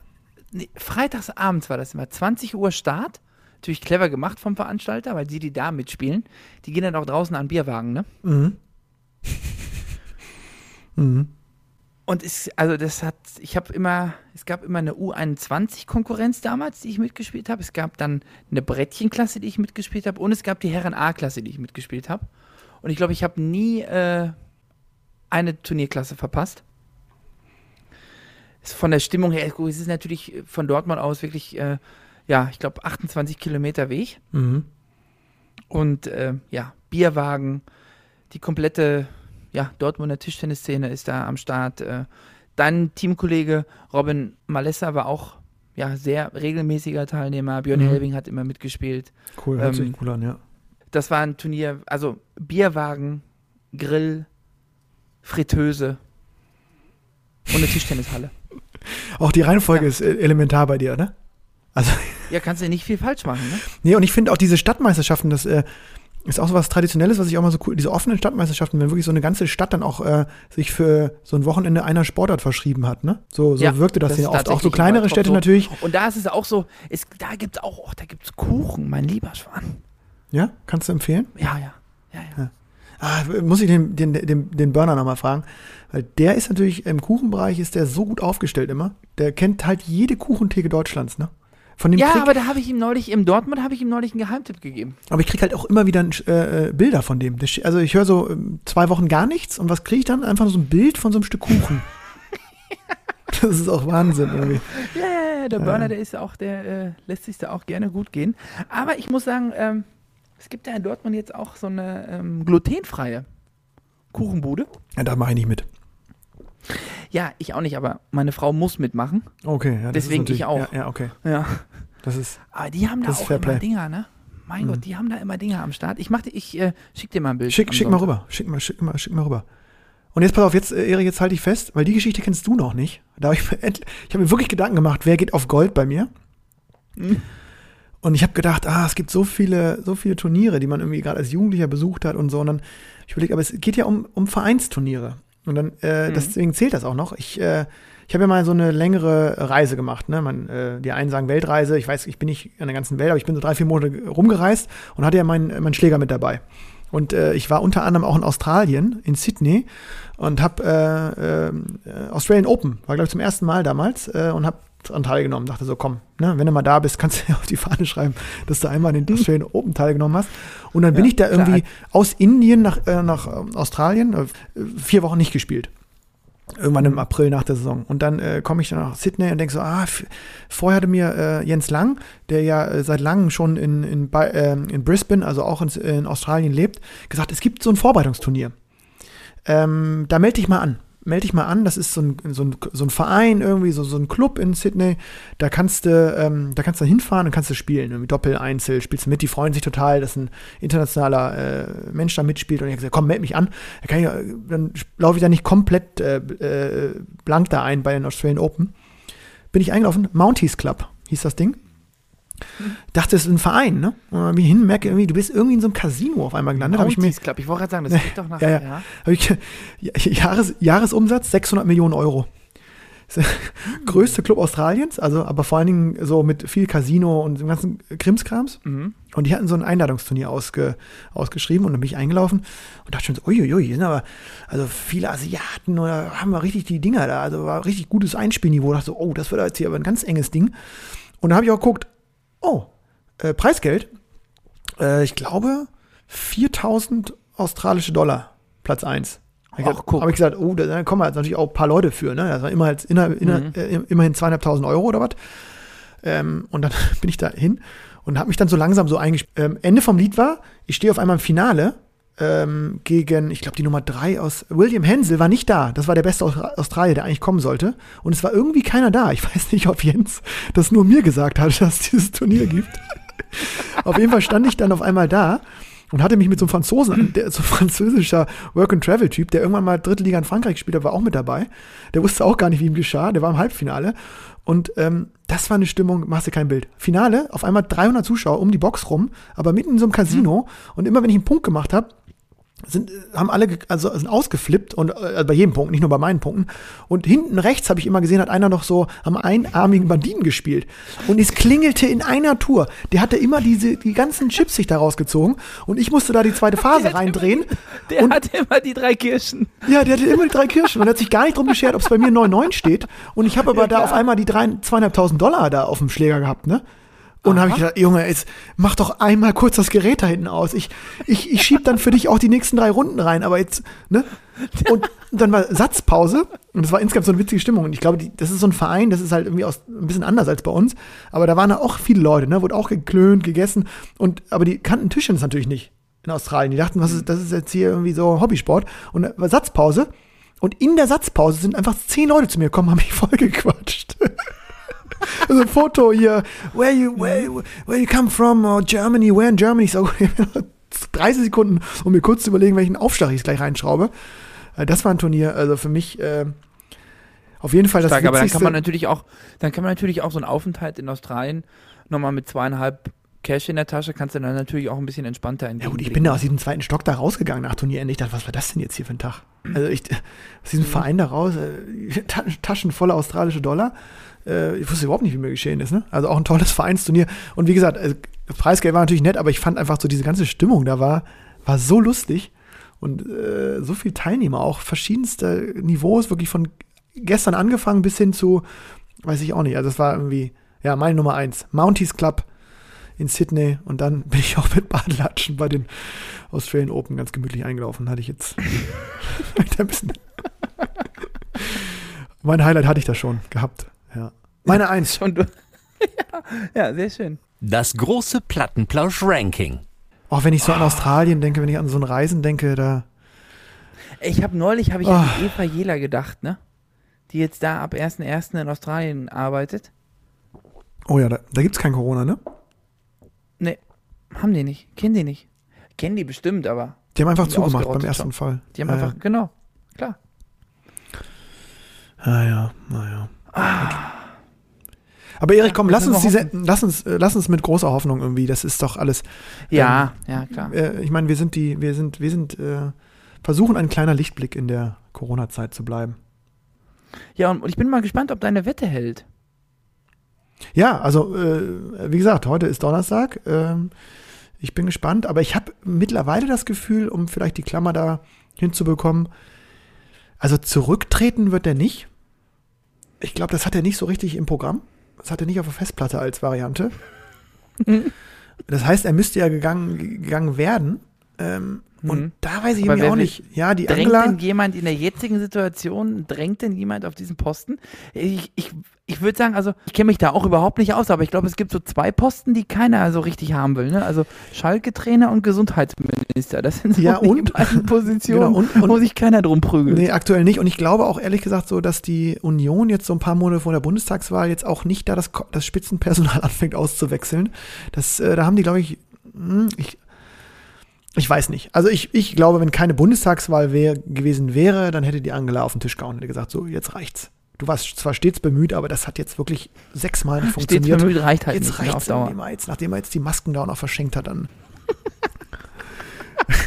nee, freitags abends war das immer. 20 Uhr Start. Natürlich clever gemacht vom Veranstalter, weil die, die da mitspielen, die gehen dann auch draußen an Bierwagen, ne? Mhm. *laughs* mhm. Und es, also das hat, ich habe immer, es gab immer eine U21-Konkurrenz damals, die ich mitgespielt habe. Es gab dann eine Brettchenklasse, die ich mitgespielt habe. Und es gab die Herren A-Klasse, die ich mitgespielt habe. Und ich glaube, ich habe nie äh, eine Turnierklasse verpasst. Von der Stimmung her, es ist natürlich von Dortmund aus wirklich, äh, ja, ich glaube, 28 Kilometer Weg. Mhm. Und äh, ja, Bierwagen, die komplette ja, Dortmunder Tischtennisszene ist da am Start. Äh, dein Teamkollege Robin Malessa war auch ja, sehr regelmäßiger Teilnehmer. Björn Mhm. Helbing hat immer mitgespielt. Cool, hört Ähm, sich cool an, ja. Das war ein Turnier, also Bierwagen, Grill, Fritteuse und eine Tischtennishalle. Auch die Reihenfolge Ja. ist äh, elementar bei dir, ne? Also, Ja, kannst du nicht viel falsch machen, ne? nee, und ich finde auch diese Stadtmeisterschaften, das äh, ist auch so was Traditionelles, was ich auch mal so cool, diese offenen Stadtmeisterschaften, wenn wirklich so eine ganze Stadt dann auch äh, sich für so ein Wochenende einer Sportart verschrieben hat, ne? So, so Ja, wirkte das, das ja oft. Auch so kleinere Städte so. natürlich. Und da ist es auch so, es, da gibt es auch, oh, da gibt es Kuchen, mein lieber Schwan. Ja, kannst du empfehlen? Ja, ja, ja, ja. Ah, muss ich den, den, den, den Burner nochmal fragen. Weil der ist natürlich im Kuchenbereich ist der so gut aufgestellt immer. Der kennt halt jede Kuchentheke Deutschlands, ne? Von dem Ja, krieg, aber da habe ich ihm neulich, im Dortmund habe ich ihm neulich einen Geheimtipp gegeben. aber ich krieg halt auch immer wieder äh, äh, Bilder von dem. Also ich höre so ähm, zwei Wochen gar nichts und was kriege ich dann? Einfach nur so ein Bild von so einem Stück Kuchen. *laughs* das ist auch Wahnsinn irgendwie. Ja, ja, ja, der Burner, der ist auch, der äh, lässt sich da auch gerne gut gehen. Aber ich muss sagen, ähm, es gibt ja in Dortmund jetzt auch so eine ähm, glutenfreie Kuchenbude. Ja, da mache ich nicht mit. Ja, ich auch nicht, aber meine Frau muss mitmachen. Okay, ja, das Deswegen ich auch. Ja, ja, okay. Ja. Das ist. Aber die haben da auch immer Play. Dinger, ne? Mein Gott, die haben da immer Dinger am Start. Ich mach dir, ich äh, schick dir mal ein Bild. Schick, schick mal rüber. Schick mal, schick mal, schick mal rüber. Und jetzt pass auf, jetzt, äh, Erik, jetzt halte ich fest, weil die Geschichte kennst du noch nicht. Da hab ich *laughs* ich habe mir wirklich Gedanken gemacht, wer geht auf Gold bei mir? Hm. Und ich habe gedacht, ah, es gibt so viele, so viele Turniere, die man irgendwie gerade als Jugendlicher besucht hat und so. Und dann ich überlegt, aber es geht ja um, um Vereinsturniere. Und dann, äh, Mhm. deswegen zählt das auch noch. Ich, äh, ich habe ja mal so eine längere Reise gemacht. Ne? Man, äh, die einen sagen Weltreise. Ich weiß, ich bin nicht an der ganzen Welt, aber ich bin so drei, vier Monate rumgereist und hatte ja meinen meinen Schläger mit dabei. Und äh, ich war unter anderem auch in Australien, in Sydney und habe äh, äh, Australian Open, war glaube ich zum ersten Mal damals äh, und habe daran teilgenommen. Dachte so, komm, ne, wenn du mal da bist, *laughs* kannst du ja auf die Fahne schreiben, dass du einmal an den Australian Open teilgenommen hast. Und dann bin Ja, ich da klar. irgendwie aus Indien nach, äh, nach ähm, Australien, äh, vier Wochen nicht gespielt. Irgendwann im April nach der Saison. Und dann äh, komme ich dann nach Sydney und denke so, ah, vorher hatte mir äh, Jens Lang, der ja äh, seit langem schon in, in, ähm, in Brisbane, also auch in, in Australien lebt, gesagt, es gibt so ein Vorbereitungsturnier. Ähm, da melde dich mal an. Melde dich mal an, das ist so ein, so ein, so ein Verein irgendwie, so, so ein Club in Sydney. Da kannst du, ähm, da kannst du hinfahren und kannst du spielen. Irgendwie Doppel, Einzel, spielst du mit, die freuen sich total, dass ein internationaler äh, Mensch da mitspielt. Und ich habe gesagt, komm, melde mich an. Da kann ich, äh, dann laufe ich da nicht komplett äh, äh, blank da ein bei den Australian Open. Bin ich eingelaufen, Mounties Club hieß das Ding. Dachte, es ist ein Verein, ne? Und dann bin ich hin, merke irgendwie, du bist irgendwie in so einem Casino auf einmal gelandet. Habe ich mir, Mounties Club. Ich wollte gerade sagen, das geht doch nach. *laughs* Ja, ja. Hab ich, *laughs* Jahres, Jahresumsatz 600 Millionen Euro. *laughs* größte Club Australiens, also aber vor allen Dingen so mit viel Casino und dem ganzen Krimskrams. Mhm. Und die hatten so ein Einladungsturnier ausge, ausgeschrieben und dann bin ich eingelaufen und dachte schon so, uiuiui, hier sind aber also viele Asiaten oder haben wir richtig die Dinger da, also war richtig gutes Einspielniveau. dachte so, oh, das wird jetzt hier aber ein ganz enges Ding. Und da habe ich auch geguckt, oh, äh, Preisgeld, äh, ich glaube 4000 australische Dollar, Platz 1. Habe ich, Ach, gesagt- oh, da, kommen jetzt natürlich auch ein paar Leute für, ne? Das war immer als inner, inner, Mhm. äh, immerhin zweieinhalbtausend Euro oder was. Ähm, und dann *laughs* bin ich da hin und habe mich dann so langsam so eingespielt. Ähm, Ende vom Lied war, ich stehe auf einmal im Finale ähm, gegen, ich glaube, die Nummer drei aus William Hensel war nicht da. Das war der beste Austra- Australier, der eigentlich kommen sollte. Und es war irgendwie keiner da. Ich *laughs* weiß nicht, ob Jens das nur mir gesagt hat, dass es dieses Turnier gibt. *laughs* auf jeden Fall stand ich dann auf einmal da und hatte mich mit so einem Franzosen, der, so ein französischer Work-and-Travel-Typ, der irgendwann mal dritte Liga in Frankreich gespielt hat, war auch mit dabei. Der wusste auch gar nicht, wie ihm geschah. Der war im Halbfinale. Und ähm, das war eine Stimmung, machst du kein Bild. Finale, auf einmal 300 Zuschauer um die Box rum, aber mitten in so einem Casino. Und immer wenn ich einen Punkt gemacht habe, sind, äh, haben alle also sind ausgeflippt und äh, bei jedem Punkt, nicht nur bei meinen Punkten. Und hinten rechts habe ich immer gesehen, hat einer noch so am einarmigen Banditen gespielt. Und es klingelte in einer Tour. Der hatte immer diese, die ganzen Chips sich da rausgezogen und ich musste da die zweite *laughs* Phase reindrehen. Der Und- hat immer die drei Kirschen. Ja, der hatte immer die drei Kirschen und hat sich gar nicht drum geschert, ob es bei mir 9,9 steht. Und ich habe aber da auf einmal die drei, zweieinhalbtausend Dollar da auf dem Schläger gehabt, ne? Und dann habe ich gedacht, Junge, jetzt mach doch einmal kurz das Gerät da hinten aus. Ich, ich, ich schieb dann für dich auch die nächsten drei Runden rein, aber jetzt, ne? Und dann war Satzpause und das war insgesamt so eine witzige Stimmung. Und ich glaube, die, das ist so ein Verein, das ist halt irgendwie aus, ein bisschen anders als bei uns. Aber da waren auch viele Leute, ne? Wurde auch geklönt, gegessen. Und, aber die kannten Tischtennis natürlich nicht in Australien. Die dachten, was ist, das ist jetzt hier irgendwie so Hobbysport. Und da war Satzpause. Und in der Satzpause sind einfach zehn Leute zu mir gekommen, haben mich *laughs* voll gequatscht. Also ein Foto hier, where you, where, where you come from, oh, Germany, where in Germany? Ich so, 30 *laughs* Sekunden, um mir kurz zu überlegen, welchen Aufschlag ich gleich reinschraube. Äh, Das war ein Turnier, also für mich äh, auf jeden Fall das Stark, aber dann kann man natürlich auch, dann kann man natürlich auch so einen Aufenthalt in Australien nochmal mit zweieinhalb Cash in der Tasche, kannst du dann natürlich auch ein bisschen entspannter ja gut, ich bin da aus diesem zweiten Stock da rausgegangen nach Turnierende. Ich dachte, was war das denn jetzt hier für ein Tag? Also ich, *laughs* aus diesem Verein da raus, äh, *laughs* Ta Taschen voller australische Dollar. Äh, ich wusste überhaupt nicht, wie mir geschehen ist. Ne? Also auch ein tolles Vereinsturnier. Und wie gesagt, also, das Preisgeld war natürlich nett, aber ich fand einfach so diese ganze Stimmung da war, war so lustig. Und äh, so viele Teilnehmer, auch verschiedenste Niveaus, wirklich von gestern angefangen bis hin zu, weiß ich auch nicht. Also es war irgendwie, ja, meine Nummer eins. Mounties Club in Sydney und dann *laughs* bin ich auch mit Badelatschen bei den Australian Open ganz gemütlich eingelaufen. Hatte ich jetzt *laughs* *laughs* mein Highlight hatte ich da schon gehabt. Ja. Meine *laughs* Eins. schon du *laughs* ja, ja, sehr schön. Das große Plattenplausch-Ranking. Auch wenn ich so an Australien denke, wenn ich an so ein Reisen denke, da. Ich habe neulich habe ich Oh. an die Eva Jela gedacht, ne? Die jetzt da ab 1.1. in Australien arbeitet. Oh ja, da, da gibt es kein Corona, ne? Ne, haben die nicht. Kennen die nicht. Kennen die bestimmt, aber Die haben einfach Die zugemacht beim ersten schon. Fall. die haben ja, einfach, genau, klar. Ja, ja, naja. Aber Erik, komm, lass müssen uns, diese, lass, uns, lass uns mit großer Hoffnung irgendwie, das ist doch alles. Ja, ja, klar. Äh, ich meine, wir sind die, wir sind, wir sind, äh, versuchen ein kleiner Lichtblick in der Corona-Zeit zu bleiben. Ja, und ich bin mal gespannt, ob deine Wette hält. Ja, also äh, wie gesagt, heute ist Donnerstag. Ähm, ich bin gespannt, aber ich habe mittlerweile das Gefühl, um vielleicht die Klammer da hinzubekommen, also zurücktreten wird er nicht. Ich glaube, das hat er nicht so richtig im Programm. Das hat er nicht auf der Festplatte als Variante. *laughs* Das heißt, er müsste ja gegangen, gegangen werden. Ähm, Mhm. Und da weiß ich Aber wer auch nicht. Ja, die Drängt Angela. denn jemand in der jetzigen Situation, drängt denn jemand auf diesen Posten? Ich, ich, ich würde sagen, also ich kenne mich da auch überhaupt nicht aus, aber ich glaube, es gibt so zwei Posten, die keiner so richtig haben will. Ne? Also Schalke-Trainer und Gesundheitsminister. Das sind so Ja, die und? beiden Positionen, Genau, und- und- wo sich keiner drum prügelt. Nee, aktuell nicht. Und ich glaube auch ehrlich gesagt so, dass die Union jetzt so ein paar Monate vor der Bundestagswahl jetzt auch nicht da das, das Spitzenpersonal *laughs* anfängt auszuwechseln. Das, äh, da haben die, glaube ich, hm, ich, ich weiß nicht. Also ich, ich glaube, wenn keine Bundestagswahl wär, gewesen wäre, dann hätte die Angela auf den Tisch gehauen und hätte gesagt, so, jetzt reicht's. Du warst zwar stets bemüht, aber das hat jetzt wirklich sechsmal nicht Stets funktioniert. bemüht reicht halt jetzt nicht auf reicht's Dauer. irgendwie mal jetzt, nachdem er jetzt die Masken da auch noch verschenkt hat, dann. *laughs*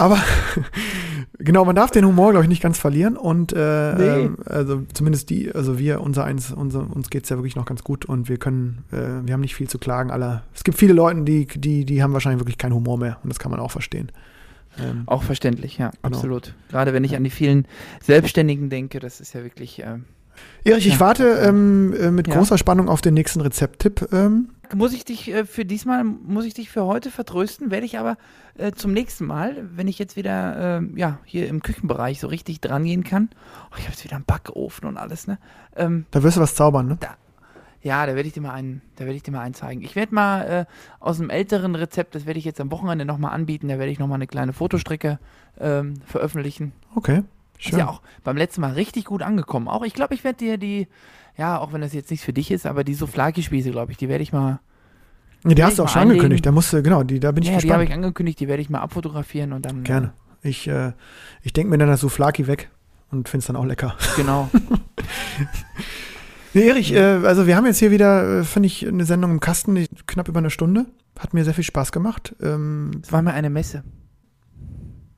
Aber *laughs* Genau, man darf den Humor, glaube ich, nicht ganz verlieren. Und äh, Nee. ähm, also zumindest die, also wir, unser eins, unser, uns geht's ja wirklich noch ganz gut und wir können, äh, wir haben nicht viel zu klagen. Alle. Es gibt viele Leute, die, die, die haben wahrscheinlich wirklich keinen Humor mehr und das kann man auch verstehen. Ähm, Auch verständlich, ja, Genau. absolut. Gerade wenn ich an die vielen Selbstständigen denke, das ist ja wirklich. ähm, Erich, ich Ja. warte ähm, äh, mit Ja. großer Spannung auf den nächsten Rezepttipp. Ähm, Muss ich dich äh, für diesmal, muss ich dich für heute vertrösten, werde ich aber äh, zum nächsten Mal, wenn ich jetzt wieder ähm, ja, hier im Küchenbereich so richtig dran gehen kann. Oh, ich habe jetzt wieder einen Backofen und alles, ne? Ähm, da wirst du was zaubern, ne? ja, da werde ich dir mal einen, da werde ich dir mal einen zeigen. Ich werde mal äh, aus einem älteren Rezept, das werde ich jetzt am Wochenende nochmal anbieten, da werde ich nochmal eine kleine Fotostrecke ähm, veröffentlichen. Okay, Ist schön. ja auch beim letzten Mal richtig gut angekommen. Auch ich glaube, ich werde dir die, ja, auch wenn das jetzt nicht für dich ist, aber die Souflaki-Spieße, glaube ich, die werde ich mal, Nee, die hast du auch mal schon einlegen? angekündigt. Da musst du, genau, die, da bin ich ja, die habe gespannt. ich angekündigt, die werde ich mal abfotografieren und dann. Gerne. Ich, äh, ich denke mir dann das Souflaki weg und finde es dann auch lecker. Äh, genau. *laughs* Nee, Erich, äh, also wir haben jetzt hier wieder, äh, finde ich, eine Sendung im Kasten, die, knapp über eine Stunde. Hat mir sehr viel Spaß gemacht. Ähm, Es war mir eine Messe.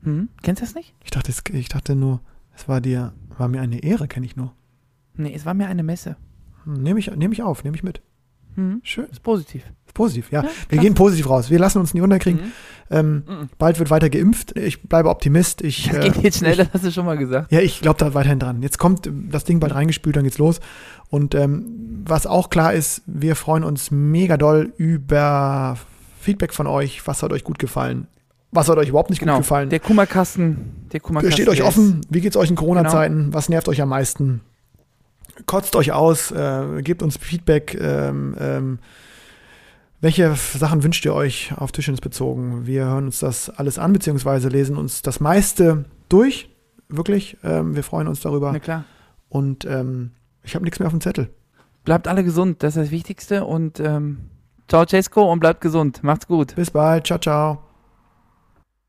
Hm? Kennst du das nicht? ich, dachte, ich dachte nur, es war dir, war mir eine Ehre, kenne ich nur. Nee, es war mir eine Messe. Hm, Nehme ich, nehm ich auf, nehme ich mit. Hm? Schön. Ist positiv. Ist positiv, ja. Ja, wir gehen positiv raus. Wir lassen uns nicht unterkriegen. Mhm. Ähm, Mhm. bald wird weiter geimpft. Ich bleibe Optimist. Ich, Das äh, geht jetzt schnell, das hast du schon mal gesagt. Ja, ich glaube da weiterhin dran. Jetzt kommt ähm, das Ding bald reingespült, dann geht's los. Und ähm, was auch klar ist, wir freuen uns mega doll über Feedback von euch. Was hat euch gut gefallen? Was hat euch überhaupt nicht Genau. gut gefallen? Der Kummerkasten. Der Kummerkasten. Steht euch offen. Wie geht's euch in Corona-Zeiten? Genau. Was nervt euch am meisten? Kotzt euch aus, äh, gebt uns Feedback. Ähm, ähm, welche Sachen wünscht ihr euch auf Tischens bezogen? Wir hören uns das alles an, beziehungsweise lesen uns das meiste durch. Wirklich. Ähm, wir freuen uns darüber. na klar. Und ähm, ich habe nichts mehr auf dem Zettel. Bleibt alle gesund, das ist das Wichtigste. Und ähm, ciao, Cesco, und bleibt gesund. Macht's gut. Bis bald. Ciao, ciao.